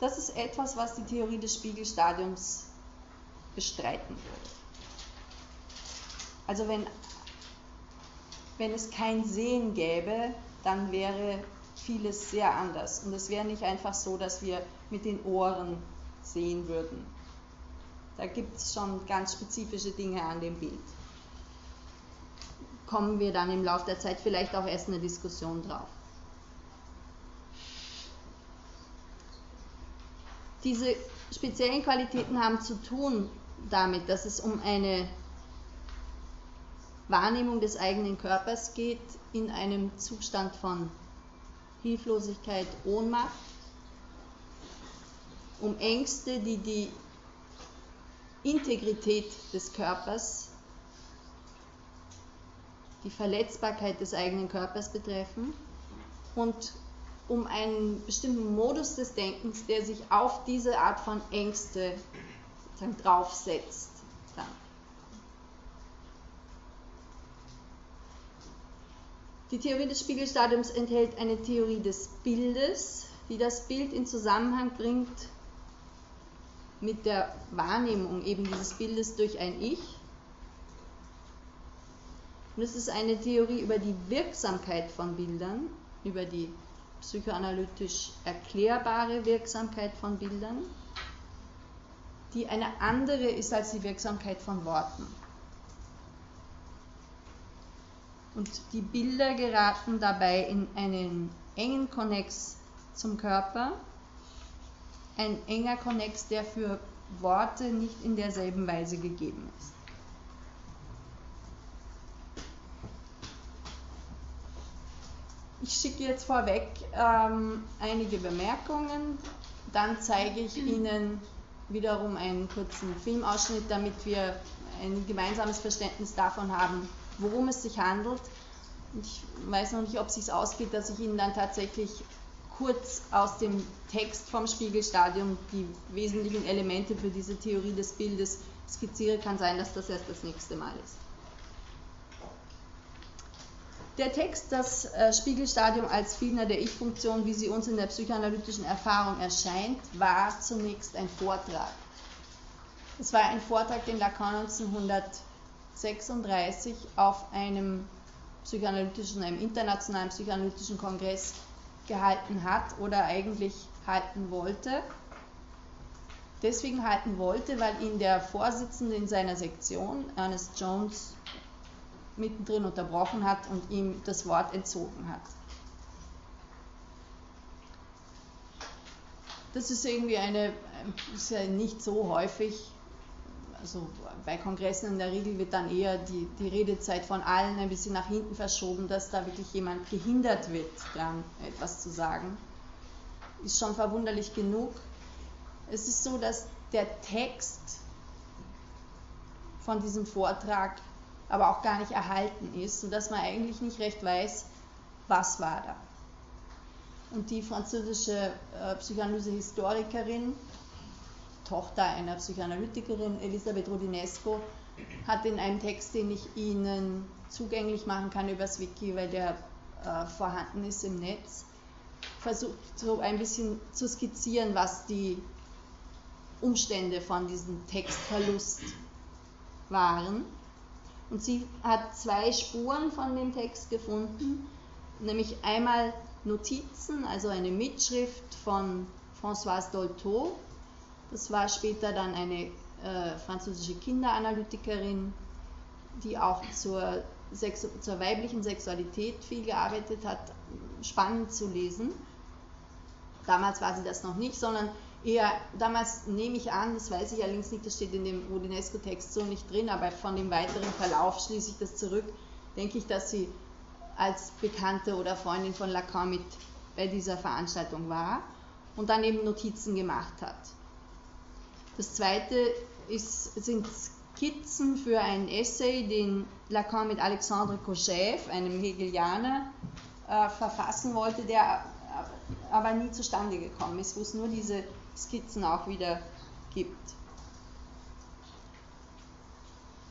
Das ist etwas, was die Theorie des Spiegelstadiums bestreiten würde. Also wenn, wenn es kein Sehen gäbe, dann wäre vieles sehr anders. Und es wäre nicht einfach so, dass wir mit den Ohren sehen würden. Da gibt es schon ganz spezifische Dinge an dem Bild. kommen wir dann im Laufe der Zeit vielleicht auch erst in der Diskussion drauf. Diese speziellen Qualitäten haben zu tun damit, dass es um eine Wahrnehmung des eigenen Körpers geht in einem Zustand von Hilflosigkeit, Ohnmacht, um Ängste, die die Integrität des Körpers, die Verletzbarkeit des eigenen Körpers betreffen und um einen bestimmten Modus des Denkens, der sich auf diese Art von Ängste draufsetzt. Dann. Die Theorie des Spiegelstadiums enthält eine Theorie des Bildes, die das Bild in Zusammenhang bringt mit der Wahrnehmung eben dieses Bildes durch ein Ich. Und es ist eine Theorie über die Wirksamkeit von Bildern, über die psychoanalytisch erklärbare Wirksamkeit von Bildern, die eine andere ist als die Wirksamkeit von Worten. Und die Bilder geraten dabei in einen engen Konnex zum Körper, ein enger Konnex, der für Worte nicht in derselben Weise gegeben ist. Ich schicke jetzt vorweg ähm, einige Bemerkungen, dann zeige ich Ihnen wiederum einen kurzen Filmausschnitt, damit wir ein gemeinsames Verständnis davon haben, worum es sich handelt. Ich weiß noch nicht, ob es sich ausgeht, dass ich Ihnen dann tatsächlich kurz aus dem Text vom Spiegelstadium die wesentlichen Elemente für diese Theorie des Bildes skizziere. Kann sein, dass das erst das nächste Mal ist. Der Text, das äh, Spiegelstadium als Fiedner der Ich-Funktion, wie sie uns in der psychoanalytischen Erfahrung erscheint, war zunächst ein Vortrag. Es war ein Vortrag, den Lacan 1936 auf einem psychoanalytischen, einem internationalen psychoanalytischen Kongress gehalten hat oder eigentlich halten wollte. Deswegen halten wollte, weil ihn der Vorsitzende in seiner Sektion, Ernest Jones, mittendrin unterbrochen hat und ihm das Wort entzogen hat. Das ist irgendwie eine, ist ja nicht so häufig, also bei Kongressen in der Regel wird dann eher die, die Redezeit von allen ein bisschen nach hinten verschoben, dass da wirklich jemand gehindert wird, dann etwas zu sagen. Ist schon verwunderlich genug. Es ist so, dass der Text von diesem Vortrag aber auch gar nicht erhalten ist, sodass man eigentlich nicht recht weiß, was war da. Und die französische äh, Psychoanalyse-Historikerin, Tochter einer Psychoanalytikerin, Elisabeth Rodinesco, hat in einem Text, den ich Ihnen zugänglich machen kann übers Wiki, weil der äh, vorhanden ist im Netz, versucht so ein bisschen zu skizzieren, was die Umstände von diesem Textverlust waren. Und sie hat zwei Spuren von dem Text gefunden, nämlich einmal Notizen, also eine Mitschrift von Françoise Dolto. Das war später dann eine äh, französische Kinderanalytikerin, die auch zur, zur weiblichen Sexualität viel gearbeitet hat. Spannend zu lesen. Damals war sie das noch nicht, sondern eher, damals nehme ich an, das weiß ich allerdings nicht, das steht in dem Rodinesco-Text so nicht drin, aber von dem weiteren Verlauf schließe ich das zurück, denke ich, dass sie als Bekannte oder Freundin von Lacan mit bei dieser Veranstaltung war und dann eben Notizen gemacht hat. Das zweite ist, sind Skizzen für einen Essay, den Lacan mit Alexandre Kojève, einem Hegelianer, äh, verfassen wollte, der aber nie zustande gekommen ist, wo es nur diese Skizzen auch wieder gibt.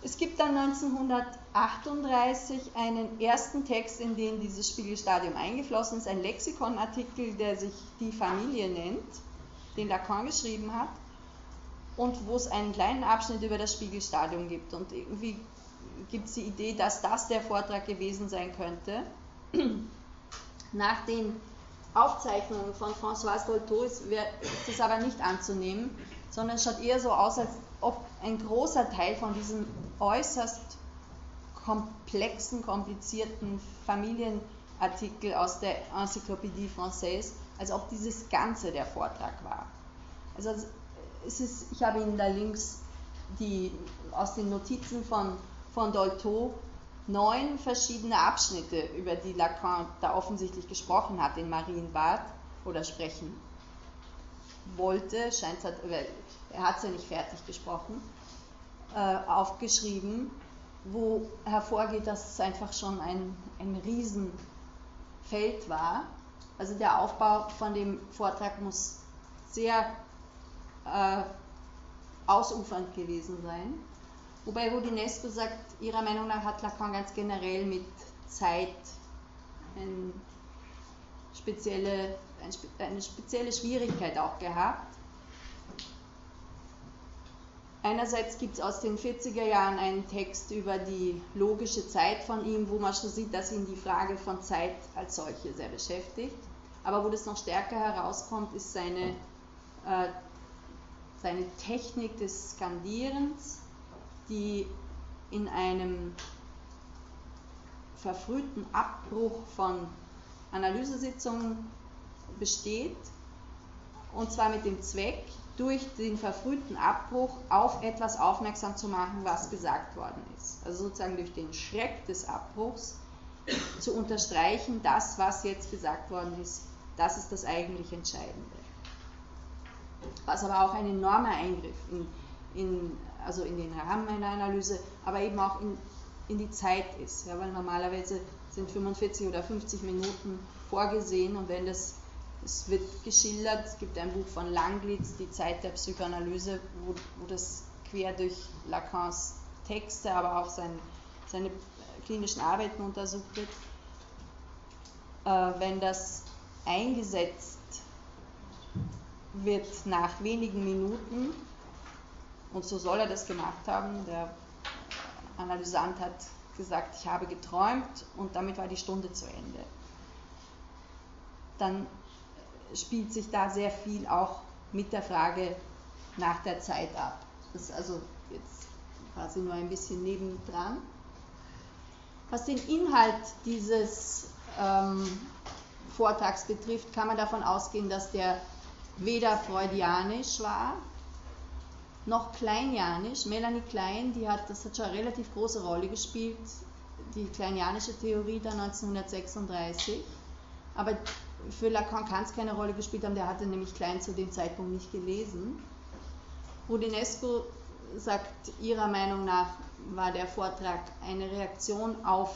Es gibt dann 1938 einen ersten Text, in den dieses Spiegelstadium eingeflossen ist, ein Lexikonartikel, der sich Die Familie nennt, den Lacan geschrieben hat und wo es einen kleinen Abschnitt über das Spiegelstadium gibt. Und irgendwie gibt es die Idee, dass das der Vortrag gewesen sein könnte. Nach den Aufzeichnungen von François Dolto ist, das aber nicht anzunehmen, sondern es schaut eher so aus, als ob ein großer Teil von diesem äußerst komplexen, komplizierten Familienartikel aus der Encyclopédie Française, als ob dieses Ganze der Vortrag war. Also es ist, ich habe Ihnen da links die, aus den Notizen von, von Dolto neun verschiedene Abschnitte, über die Lacan da offensichtlich gesprochen hat in Marienbad oder sprechen wollte, scheint er hat es ja nicht fertig gesprochen, äh, aufgeschrieben, wo hervorgeht, dass es einfach schon ein, ein Riesenfeld war. Also der Aufbau von dem Vortrag muss sehr äh, ausufernd gewesen sein. Wobei Rodinesco sagt, ihrer Meinung nach hat Lacan ganz generell mit Zeit ein spezielle, eine spezielle Schwierigkeit auch gehabt. Einerseits gibt es aus den 40er Jahren einen Text über die logische Zeit von ihm, wo man schon sieht, dass ihn die Frage von Zeit als solche sehr beschäftigt. Aber wo das noch stärker herauskommt, ist seine, äh, seine Technik des Skandierens, die in einem verfrühten Abbruch von Analysesitzungen besteht, und zwar mit dem Zweck, durch den verfrühten Abbruch auf etwas aufmerksam zu machen, was gesagt worden ist. Also sozusagen durch den Schreck des Abbruchs zu unterstreichen, das, was jetzt gesagt worden ist, das ist das eigentlich Entscheidende. Was aber auch ein enormer Eingriff in, in, also in den Rahmen einer Analyse, aber eben auch in, in die Zeit ist. Ja, weil normalerweise sind 45 oder 50 Minuten vorgesehen und wenn das es wird geschildert, es gibt ein Buch von Langlitz, Die Zeit der Psychoanalyse, wo, wo das quer durch Lacans Texte, aber auch sein, seine klinischen Arbeiten untersucht wird. Äh, wenn das eingesetzt wird nach wenigen Minuten, und so soll er das gemacht haben, der Analysant hat gesagt, ich habe geträumt und damit war die Stunde zu Ende. Dann spielt sich da sehr viel auch mit der Frage nach der Zeit ab. Das ist also jetzt quasi nur ein bisschen nebendran. Was den Inhalt dieses ähm, Vortrags betrifft, kann man davon ausgehen, dass der weder freudianisch war, noch kleinianisch. Melanie Klein, die hat, das hat schon eine relativ große Rolle gespielt, die kleinianische Theorie da 1936. Aber für Lacan kann es keine Rolle gespielt haben, der hatte nämlich Klein zu dem Zeitpunkt nicht gelesen. Rudinesco sagt, ihrer Meinung nach war der Vortrag eine Reaktion auf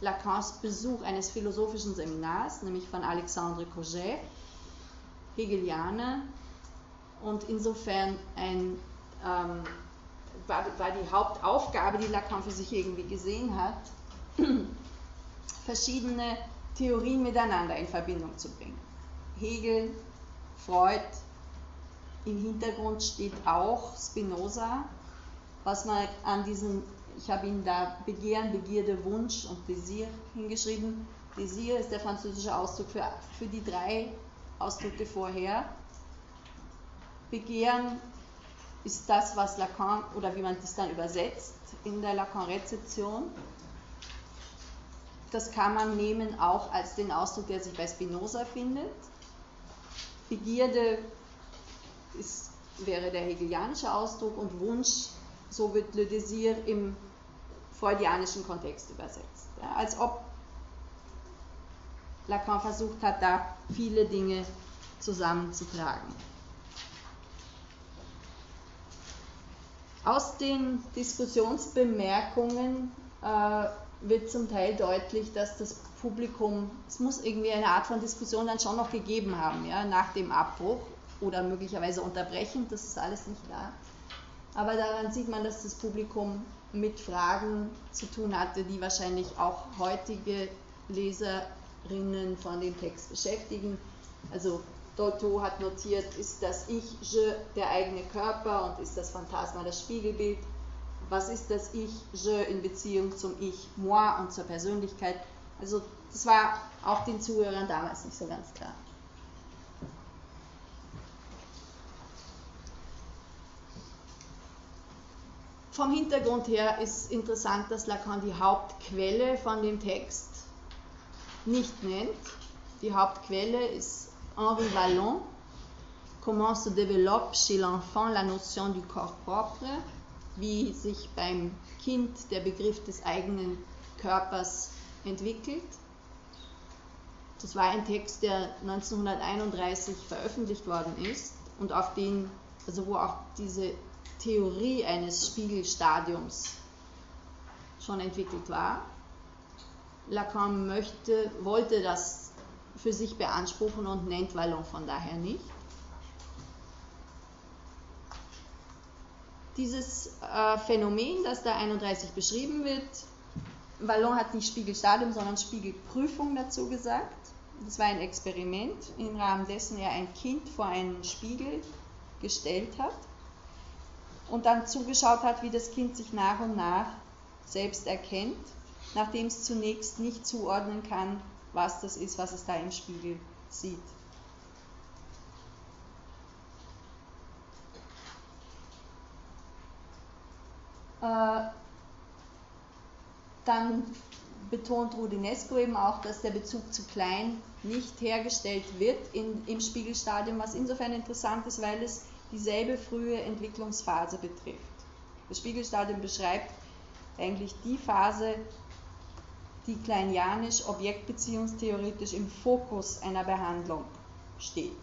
Lacans Besuch eines philosophischen Seminars, nämlich von Alexandre Coget, Hegelianer, und insofern ein, ähm, war, war die Hauptaufgabe, die Lacan für sich irgendwie gesehen hat, verschiedene Theorien miteinander in Verbindung zu bringen. Hegel, Freud, im Hintergrund steht auch Spinoza, was man an diesem, ich habe Ihnen da Begehren, Begierde, Wunsch und Désir hingeschrieben. Désir ist der französische Ausdruck für, für die drei Ausdrücke vorher. Begehren ist das, was Lacan, oder wie man das dann übersetzt in der Lacan-Rezeption, das kann man nehmen auch als den Ausdruck, der sich bei Spinoza findet. Begierde ist, wäre der hegelianische Ausdruck und Wunsch, so wird Le Désir im freudianischen Kontext übersetzt. Ja, als ob Lacan versucht hat, da viele Dinge zusammenzutragen. Aus den Diskussionsbemerkungen äh, wird zum Teil deutlich, dass das Publikum, es muss irgendwie eine Art von Diskussion dann schon noch gegeben haben, ja, nach dem Abbruch oder möglicherweise unterbrechend, das ist alles nicht klar. Aber daran sieht man, dass das Publikum mit Fragen zu tun hatte, die wahrscheinlich auch heutige Leserinnen von dem Text beschäftigen. Also Dolto hat notiert, ist das Ich, Je der eigene Körper und ist das Phantasma das Spiegelbild? was ist das Ich, Je in Beziehung zum Ich, Moi und zur Persönlichkeit. Also das war auch den Zuhörern damals nicht so ganz klar. vom Hintergrund her ist interessant, dass Lacan die Hauptquelle von dem Text nicht nennt. Die Hauptquelle ist Henri Vallon, Comment se développe chez l'enfant la notion du corps propre, wie sich beim Kind der Begriff des eigenen Körpers entwickelt. Das war ein Text, der 1931 veröffentlicht worden ist und auf den, also wo auch diese Theorie eines Spiegelstadiums schon entwickelt war. Lacan möchte, wollte das für sich beanspruchen und nennt Vallon von daher nicht. Dieses äh, Phänomen, das da 31 beschrieben wird, Vallon hat nicht Spiegelstadium, sondern Spiegelprüfung dazu gesagt. Das war ein Experiment, im Rahmen dessen er ein Kind vor einen Spiegel gestellt hat und dann zugeschaut hat, wie das Kind sich nach und nach selbst erkennt, nachdem es zunächst nicht zuordnen kann, was das ist, was es da im Spiegel sieht. Äh, dann betont Rudinesco eben auch, dass der Bezug zu klein nicht hergestellt wird in, im Spiegelstadium, was insofern interessant ist, weil es dieselbe frühe Entwicklungsphase betrifft. Das Spiegelstadium beschreibt eigentlich die Phase, die kleinianisch objektbeziehungstheoretisch im Fokus einer Behandlung steht.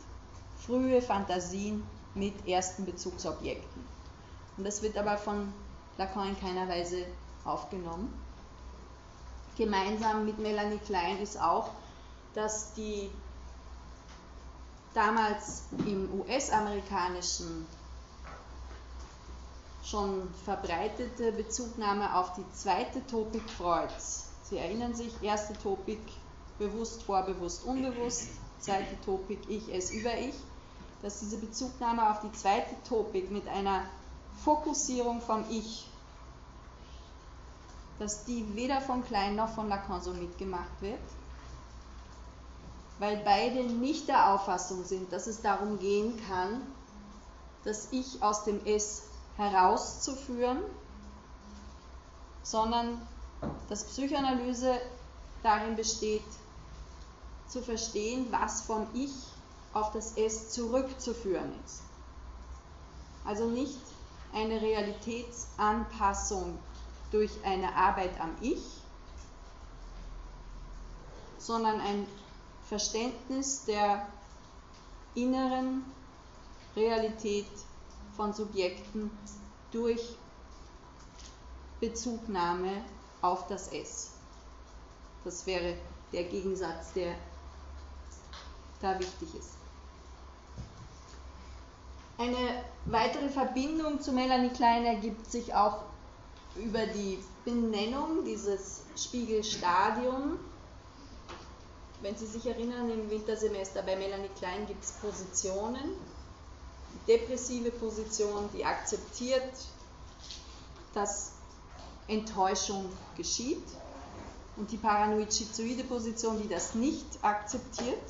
Frühe Fantasien mit ersten Bezugsobjekten. Und das wird aber von Lacan in keiner Weise aufgenommen. Gemeinsam mit Melanie Klein ist auch, dass die damals im US-amerikanischen schon verbreitete Bezugnahme auf die zweite Topik Freuds. Sie erinnern sich, erste Topik bewusst, vorbewusst, unbewusst, zweite Topik ich, es, über ich, dass diese Bezugnahme auf die zweite Topik mit einer Fokussierung vom Ich, dass die weder von Klein noch von Lacan so mitgemacht wird, weil beide nicht der Auffassung sind, dass es darum gehen kann, das Ich aus dem Es herauszuführen, sondern dass Psychoanalyse darin besteht, zu verstehen, was vom Ich auf das Es zurückzuführen ist. Also nicht eine Realitätsanpassung durch eine Arbeit am Ich, sondern ein Verständnis der inneren Realität von Subjekten durch Bezugnahme auf das Es. Das wäre der Gegensatz, der da wichtig ist. Eine weitere Verbindung zu Melanie Klein ergibt sich auch über die Benennung dieses Spiegelstadium wenn Sie sich erinnern, im Wintersemester bei Melanie Klein gibt es Positionen. Depressive Position, die akzeptiert, dass Enttäuschung geschieht. Und die paranoid-schizoide Position, die das nicht akzeptiert.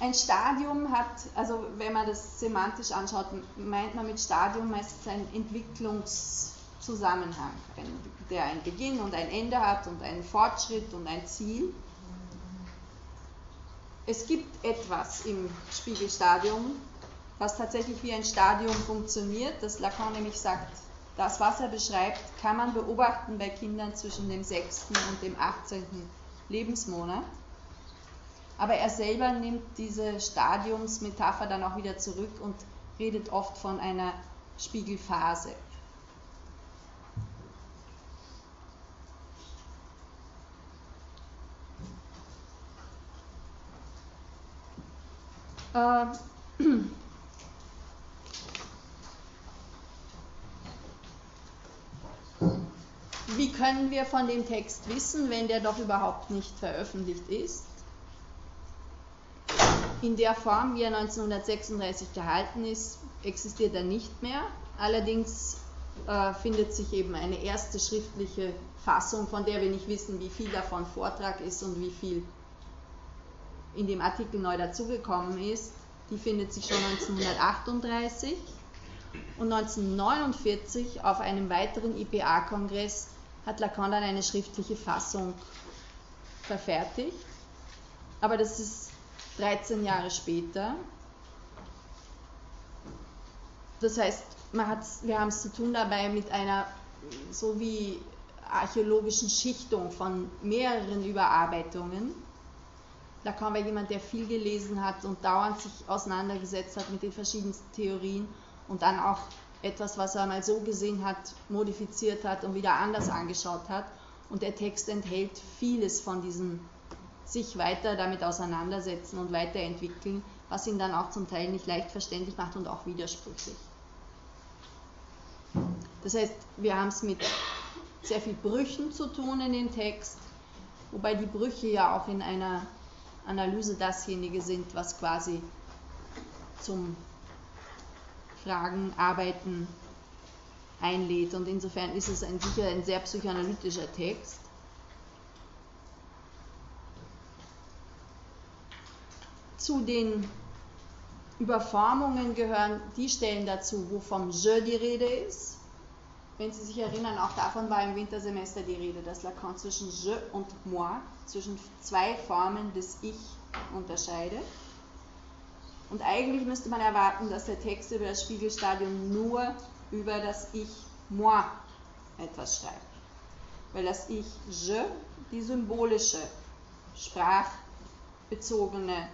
Ein Stadium hat, also wenn man das semantisch anschaut, meint man mit Stadium meistens ein Entwicklungszusammenhang, der ein Beginn und ein Ende hat und einen Fortschritt und ein Ziel. Es gibt etwas im Spiegelstadium, was tatsächlich wie ein Stadium funktioniert, das Lacan nämlich sagt, das, was er beschreibt, kann man beobachten bei Kindern zwischen dem 6. und dem 18. Lebensmonat. Aber er selber nimmt diese Stadiumsmetapher dann auch wieder zurück und redet oft von einer Spiegelphase. Äh, wie können wir von dem Text wissen, wenn der doch überhaupt nicht veröffentlicht ist? In der Form, wie er 1936 gehalten ist, existiert er nicht mehr. Allerdings äh, findet sich eben eine erste schriftliche Fassung, von der wir nicht wissen, wie viel davon Vortrag ist und wie viel in dem Artikel neu dazugekommen ist, Die findet sich schon 1938 und 1949 auf einem weiteren IPA-Kongress hat Lacan dann eine schriftliche Fassung verfertigt. Aber das ist 13 Jahre später. Das heißt, wir haben es zu tun dabei mit einer so wie archäologischen Schichtung von mehreren Überarbeitungen. Lacan war jemand, der viel gelesen hat und dauernd sich auseinandergesetzt hat mit den verschiedensten Theorien und dann auch etwas, was er mal so gesehen hat, modifiziert hat und wieder anders angeschaut hat. Und der Text enthält vieles von diesem sich weiter damit auseinandersetzen und weiterentwickeln, was ihn dann auch zum Teil nicht leicht verständlich macht und auch widersprüchlich. Das heißt, wir haben es mit sehr viel Brüchen zu tun in dem Text, wobei die Brüche ja auch in einer Analyse dasjenige sind, was quasi zum Fragen, Arbeiten einlädt. Und insofern ist es ein, sicher ein sehr psychoanalytischer Text. Zu den Überformungen gehören die Stellen dazu, wo vom Je die Rede ist. Wenn Sie sich erinnern, auch davon war im Wintersemester die Rede, dass Lacan zwischen Je und Moi, zwischen zwei Formen des Ich unterscheidet. Und eigentlich müsste man erwarten, dass der Text über das Spiegelstadium nur über das Ich moi etwas schreibt. Weil das Ich je die symbolische, sprachbezogene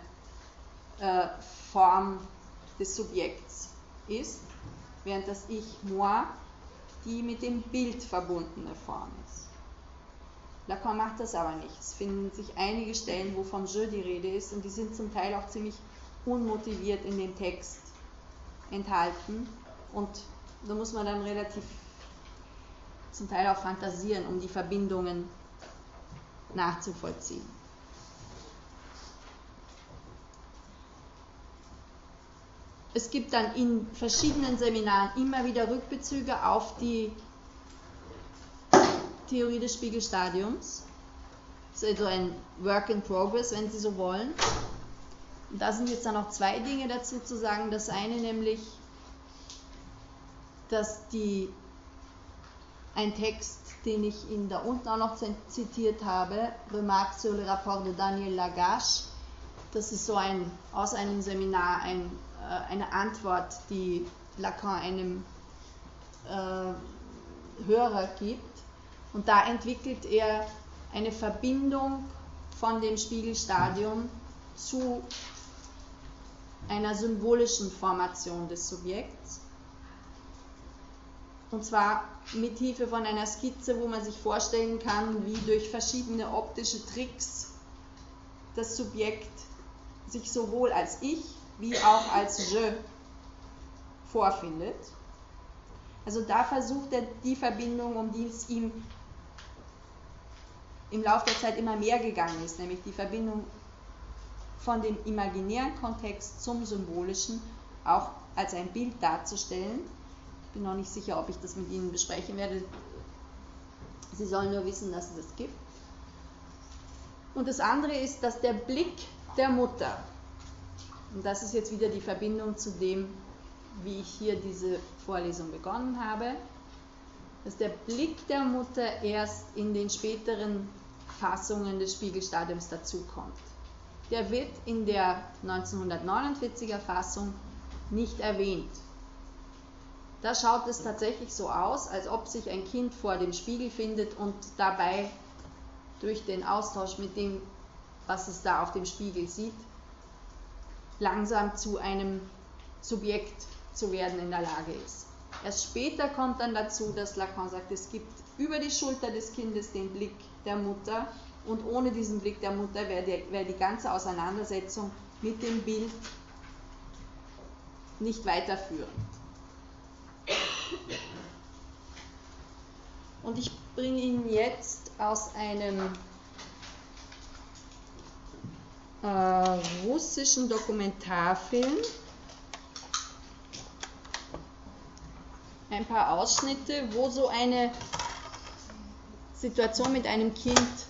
äh, Form des Subjekts ist, während das Ich moi die mit dem Bild verbundene Form ist. Lacan macht das aber nicht. Es finden sich einige Stellen, wo vom Je die Rede ist und die sind zum Teil auch ziemlich unmotiviert in dem Text enthalten und da muss man dann relativ zum Teil auch fantasieren, um die Verbindungen nachzuvollziehen. Es gibt dann in verschiedenen Seminaren immer wieder Rückbezüge auf die Theorie des Spiegelstadiums. Das ist also ein Work in Progress, wenn Sie so wollen. Und da sind jetzt dann noch zwei Dinge dazu zu sagen. Das eine nämlich, dass die, ein Text, den ich Ihnen da unten auch noch zitiert habe, Remarque sur le rapport de Daniel Lagache, das ist so ein, aus einem Seminar ein, äh, eine Antwort, die Lacan einem äh, Hörer gibt. Und da entwickelt er eine Verbindung von dem Spiegelstadium zu einer symbolischen Formation des Subjekts. Und zwar mit Hilfe von einer Skizze, wo man sich vorstellen kann, wie durch verschiedene optische Tricks das Subjekt sich sowohl als Ich wie auch als Je vorfindet. Also da versucht er die Verbindung, um die es ihm im Laufe der Zeit immer mehr gegangen ist, nämlich die Verbindung von dem imaginären Kontext zum symbolischen auch als ein Bild darzustellen. Ich bin noch nicht sicher, ob ich das mit Ihnen besprechen werde. Sie sollen nur wissen, dass es das gibt. Und das andere ist, dass der Blick der Mutter, und das ist jetzt wieder die Verbindung zu dem, wie ich hier diese Vorlesung begonnen habe, dass der Blick der Mutter erst in den späteren Fassungen des Spiegelstadiums dazukommt der wird in der 1949er Fassung nicht erwähnt. Da schaut es tatsächlich so aus, als ob sich ein Kind vor dem Spiegel findet und dabei durch den Austausch mit dem, was es da auf dem Spiegel sieht, langsam zu einem Subjekt zu werden in der Lage ist. Erst später kommt dann dazu, dass Lacan sagt, es gibt über die Schulter des Kindes den Blick der Mutter und ohne diesen Blick der Mutter wäre die, wär die ganze Auseinandersetzung mit dem Bild nicht weiterführend. Und ich bringe Ihnen jetzt aus einem äh, russischen Dokumentarfilm ein paar Ausschnitte, wo so eine Situation mit einem Kind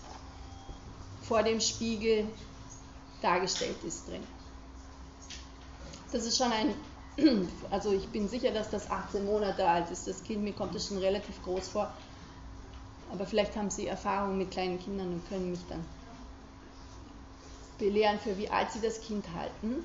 vor dem Spiegel dargestellt ist drin. Das ist schon ein, also ich bin sicher, dass das 18 Monate alt ist. Das Kind, mir kommt das schon relativ groß vor. Aber vielleicht haben Sie Erfahrung mit kleinen Kindern und können mich dann belehren, für wie alt Sie das Kind halten.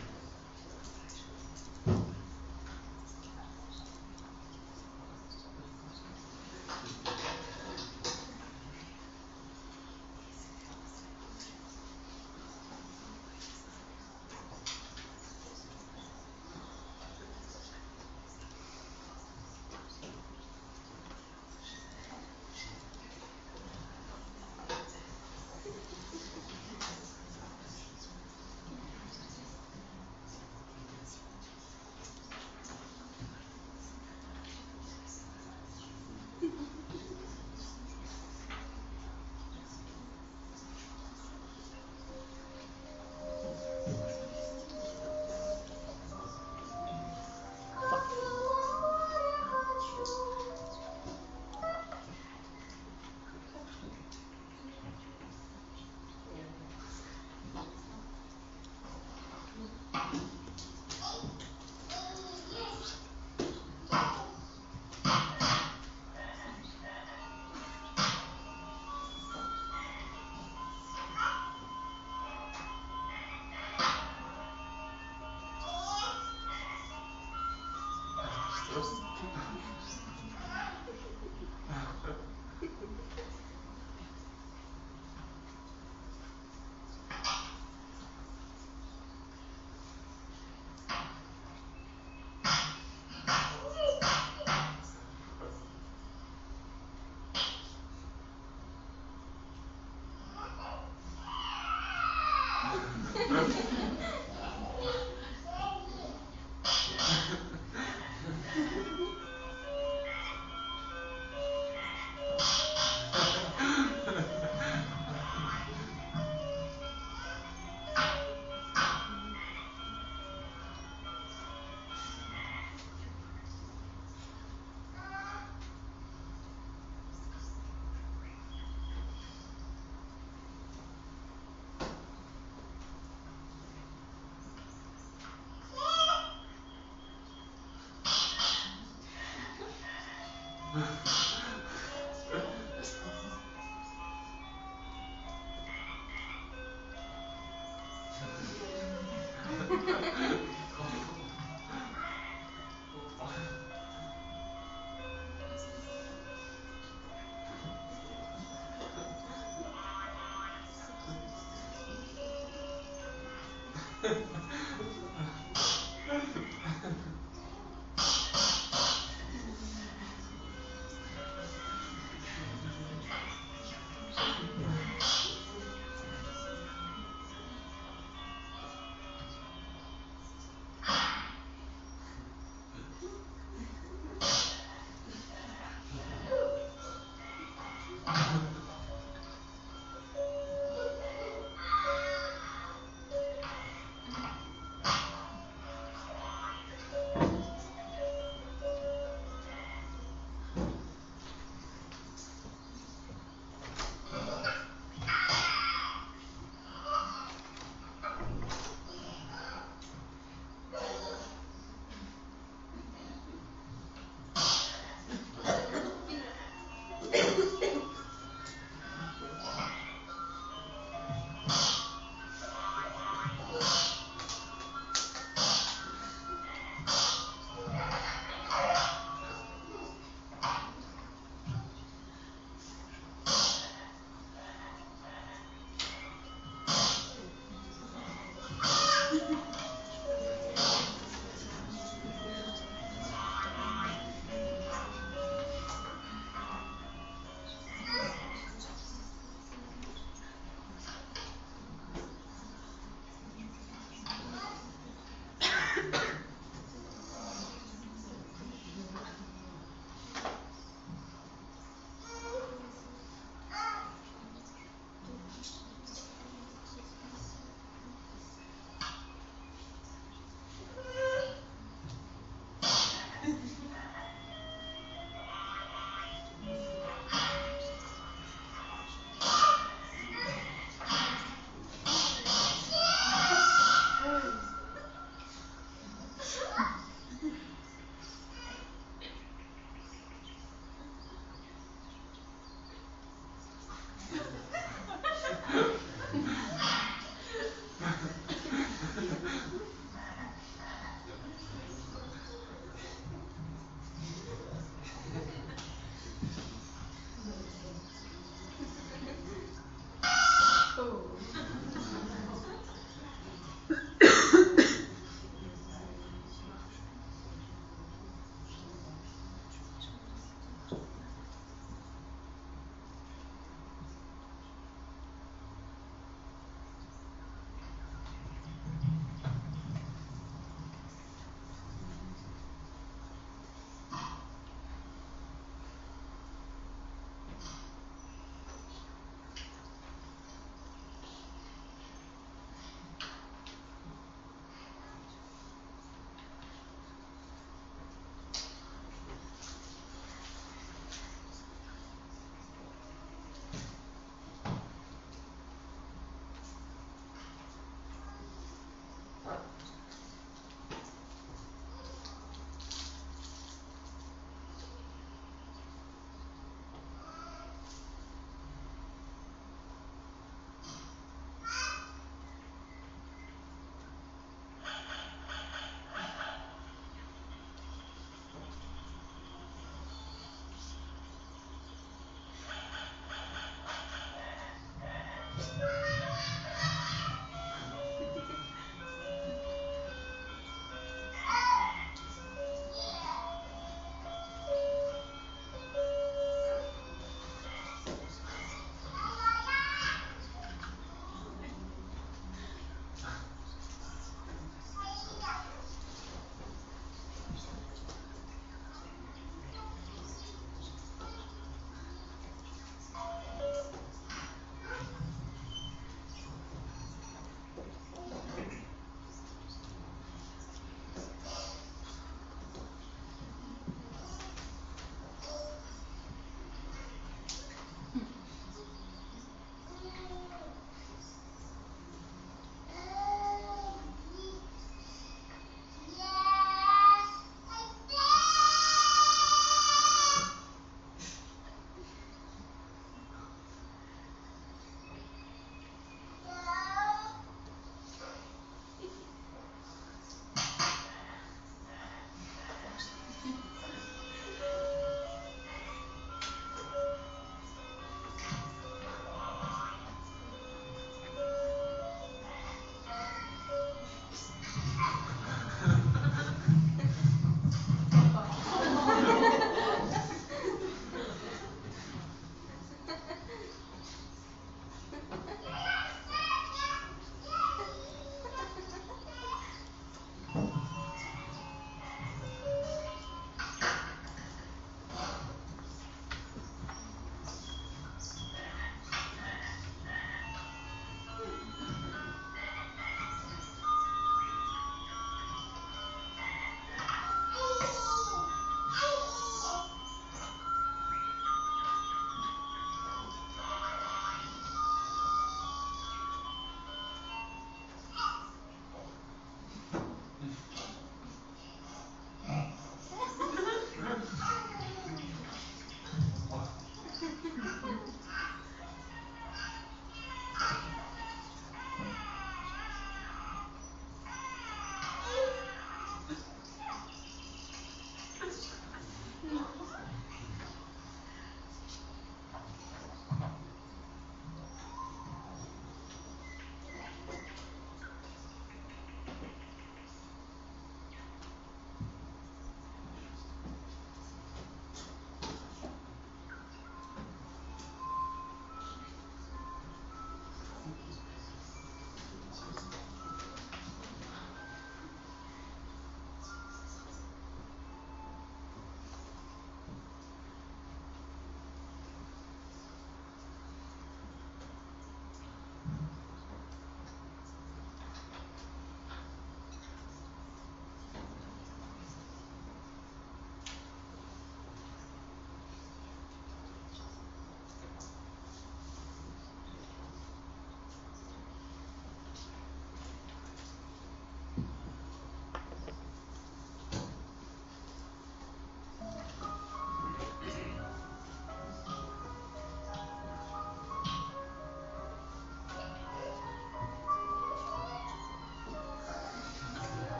Просто. Mm-hmm.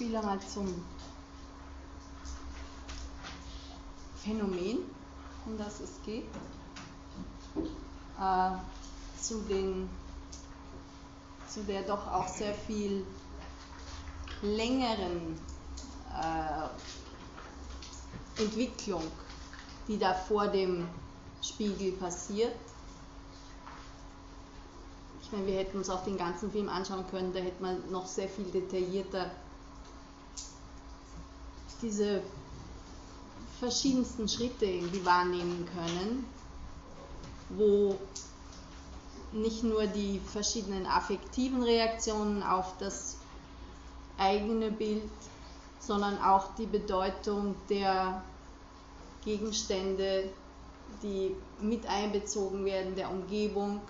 Viel einmal zum Phänomen, um das es geht. Äh, zu, den, zu der doch auch sehr viel längeren äh, Entwicklung, die da vor dem Spiegel passiert. Ich meine, wir hätten uns auch den ganzen Film anschauen können, da hätte man noch sehr viel detaillierter diese verschiedensten Schritte irgendwie wahrnehmen können, wo nicht nur die verschiedenen affektiven Reaktionen auf das eigene Bild, sondern auch die Bedeutung der Gegenstände, die mit einbezogen werden, der Umgebung,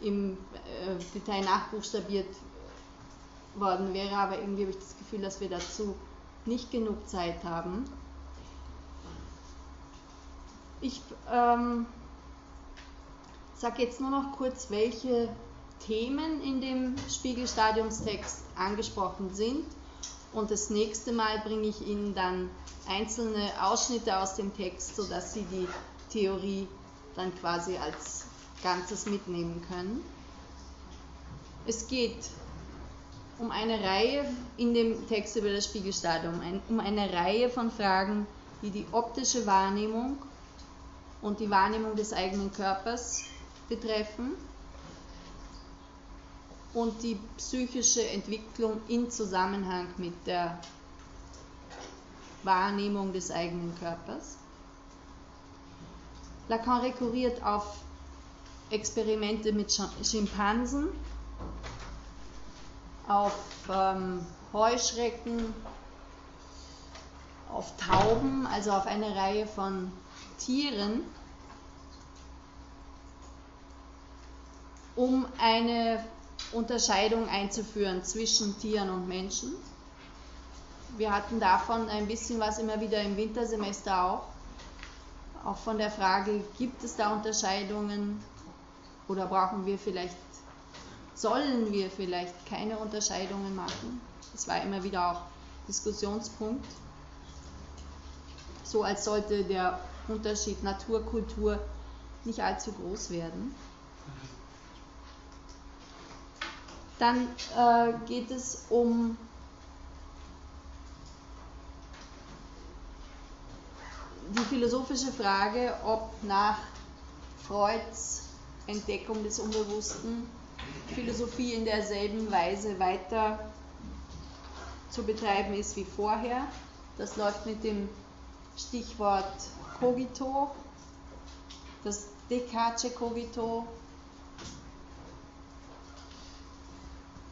im äh, Detail nachbuchstabiert worden wäre, aber irgendwie habe ich das Gefühl, dass wir dazu nicht genug Zeit haben. Ich ähm, sage jetzt nur noch kurz, welche Themen in dem Spiegelstadiumstext angesprochen sind. Und das nächste Mal bringe ich Ihnen dann einzelne Ausschnitte aus dem Text, sodass Sie die Theorie dann quasi als Ganzes mitnehmen können. Es geht um eine Reihe in dem Text über das Spiegelstadium, um eine Reihe von Fragen, die die optische Wahrnehmung und die Wahrnehmung des eigenen Körpers betreffen und die psychische Entwicklung in Zusammenhang mit der Wahrnehmung des eigenen Körpers. Lacan rekurriert auf Experimente mit Schimpansen, auf ähm, Heuschrecken, auf Tauben, also auf eine Reihe von Tieren, um eine Unterscheidung einzuführen zwischen Tieren und Menschen. Wir hatten davon ein bisschen was immer wieder im Wintersemester auch. Auch von der Frage, gibt es da Unterscheidungen oder brauchen wir vielleicht, sollen wir vielleicht keine Unterscheidungen machen? Das war immer wieder auch Diskussionspunkt. So als sollte der Unterschied Natur, Kultur nicht allzu groß werden. Dann äh, geht es um die philosophische Frage, ob nach Freuds Entdeckung des Unbewussten Philosophie in derselben Weise weiter zu betreiben ist wie vorher. Das läuft mit dem Stichwort Cogito, das Descartes Cogito.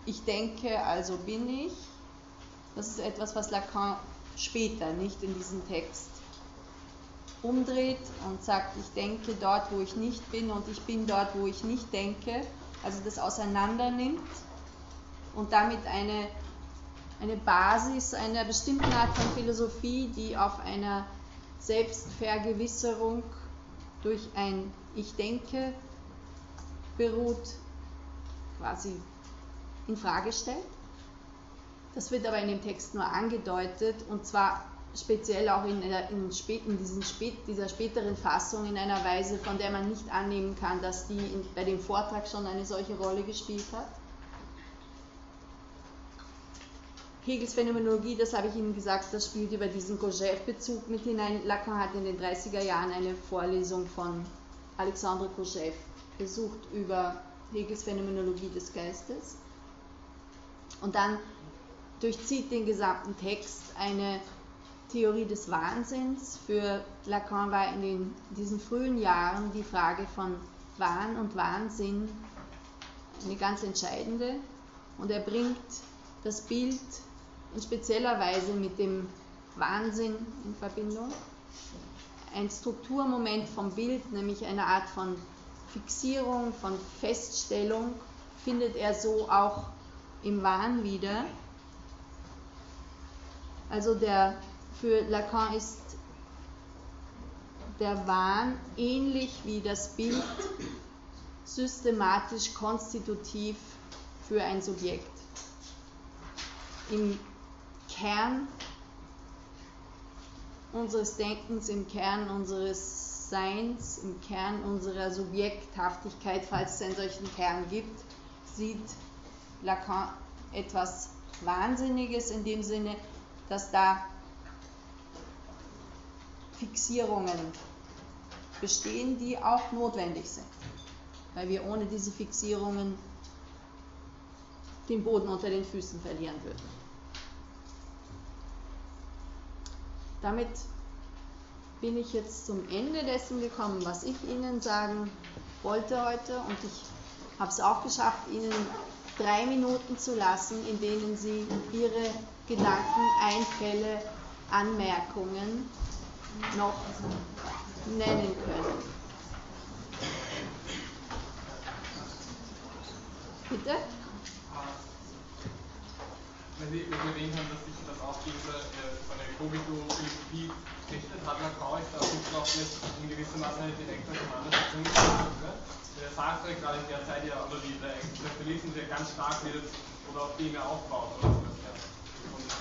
Ich denke, also bin ich. Das ist etwas, was Lacan später, nicht in diesem Text, umdreht und sagt, ich denke dort, wo ich nicht bin und ich bin dort, wo ich nicht denke. Also das auseinander nimmt und damit eine, eine Basis einer bestimmten Art von Philosophie, die auf einer Selbstvergewisserung durch ein Ich denke beruht, quasi in Frage stellt. Das wird aber in dem Text nur angedeutet und zwar speziell auch in, in, in diesen spät, dieser späteren Fassung in einer Weise, von der man nicht annehmen kann, dass die in, bei dem Vortrag schon eine solche Rolle gespielt hat. Hegels Phänomenologie, das habe ich Ihnen gesagt, das spielt über diesen Kojève-Bezug mit hinein. Lacan hat in den 30er Jahren eine Vorlesung von Alexandre Kojève besucht über Hegels Phänomenologie des Geistes. Und dann durchzieht den gesamten Text eine Theorie des Wahnsinns. Für Lacan war in den, diesen frühen Jahren die Frage von Wahn und Wahnsinn eine ganz entscheidende. Und er bringt das Bild in spezieller Weise mit dem Wahnsinn in Verbindung. Ein Strukturmoment vom Bild, nämlich eine Art von Fixierung, von Feststellung findet er so auch im Wahn wieder. Also der, für Lacan ist der Wahn ähnlich wie das Bild systematisch konstitutiv für ein Subjekt. Im Kern unseres Denkens, im Kern unseres Seins, im Kern unserer Subjekthaftigkeit, falls es einen solchen Kern gibt, sieht Lacan etwas Wahnsinniges in dem Sinne, dass da Fixierungen bestehen, die auch notwendig sind, weil wir ohne diese Fixierungen den Boden unter den Füßen verlieren würden. Damit bin ich jetzt zum Ende dessen gekommen, was ich Ihnen sagen wollte heute und ich habe es auch geschafft, Ihnen drei Minuten zu lassen, in denen Sie Ihre Gedanken, Einfälle, Anmerkungen noch nennen können. Bitte? Wenn Sie erwähnt haben, dass sich das auch gegen von der Kogito-Philosophie richtet, hat Lacan da auch nicht in gewisser Maße eine direkte Auseinandersetzung mit der Sartre gerade in der Zeit ja, oder die, der Existenzialismus ja ganz stark wird oder auf dem er aufbaut. Oder?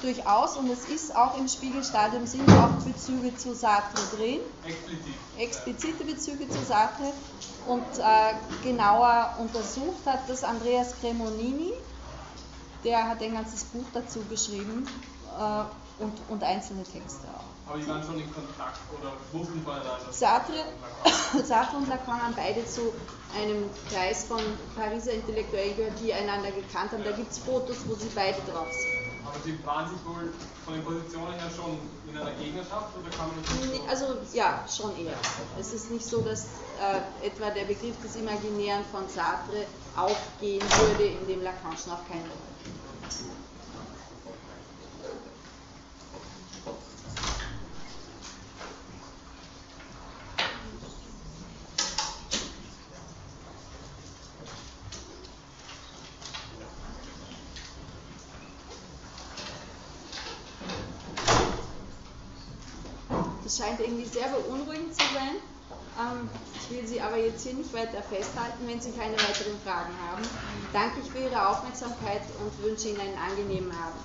Durchaus, und es ist auch im Spiegelstadium sind auch Bezüge zu Sartre drin. Explizit. Explizite Bezüge zu Sartre. Und äh, genauer untersucht hat das Andreas Cremonini, der hat ein ganzes Buch dazu geschrieben äh, und, und einzelne Texte auch. Aber die waren schon in Kontakt oder wussten voneinander? Sartre, Sartre und Lacan haben beide zu einem Kreis von Pariser Intellektuellen gehört, die einander gekannt haben. Da gibt es Fotos, wo sie beide drauf sind. Aber Sie waren sich wohl von den Positionen her schon in einer Gegnerschaft oder kann man das so? Also ja, schon eher. Es ist nicht so, dass äh, etwa der Begriff des Imaginären von Sartre aufgehen würde, in dem Lacan schon auf keinen Fall. scheint irgendwie sehr beunruhigend zu sein. Ähm, ich will Sie aber jetzt hier nicht weiter festhalten, wenn Sie keine weiteren Fragen haben. Danke ich für Ihre Aufmerksamkeit und wünsche Ihnen einen angenehmen Abend.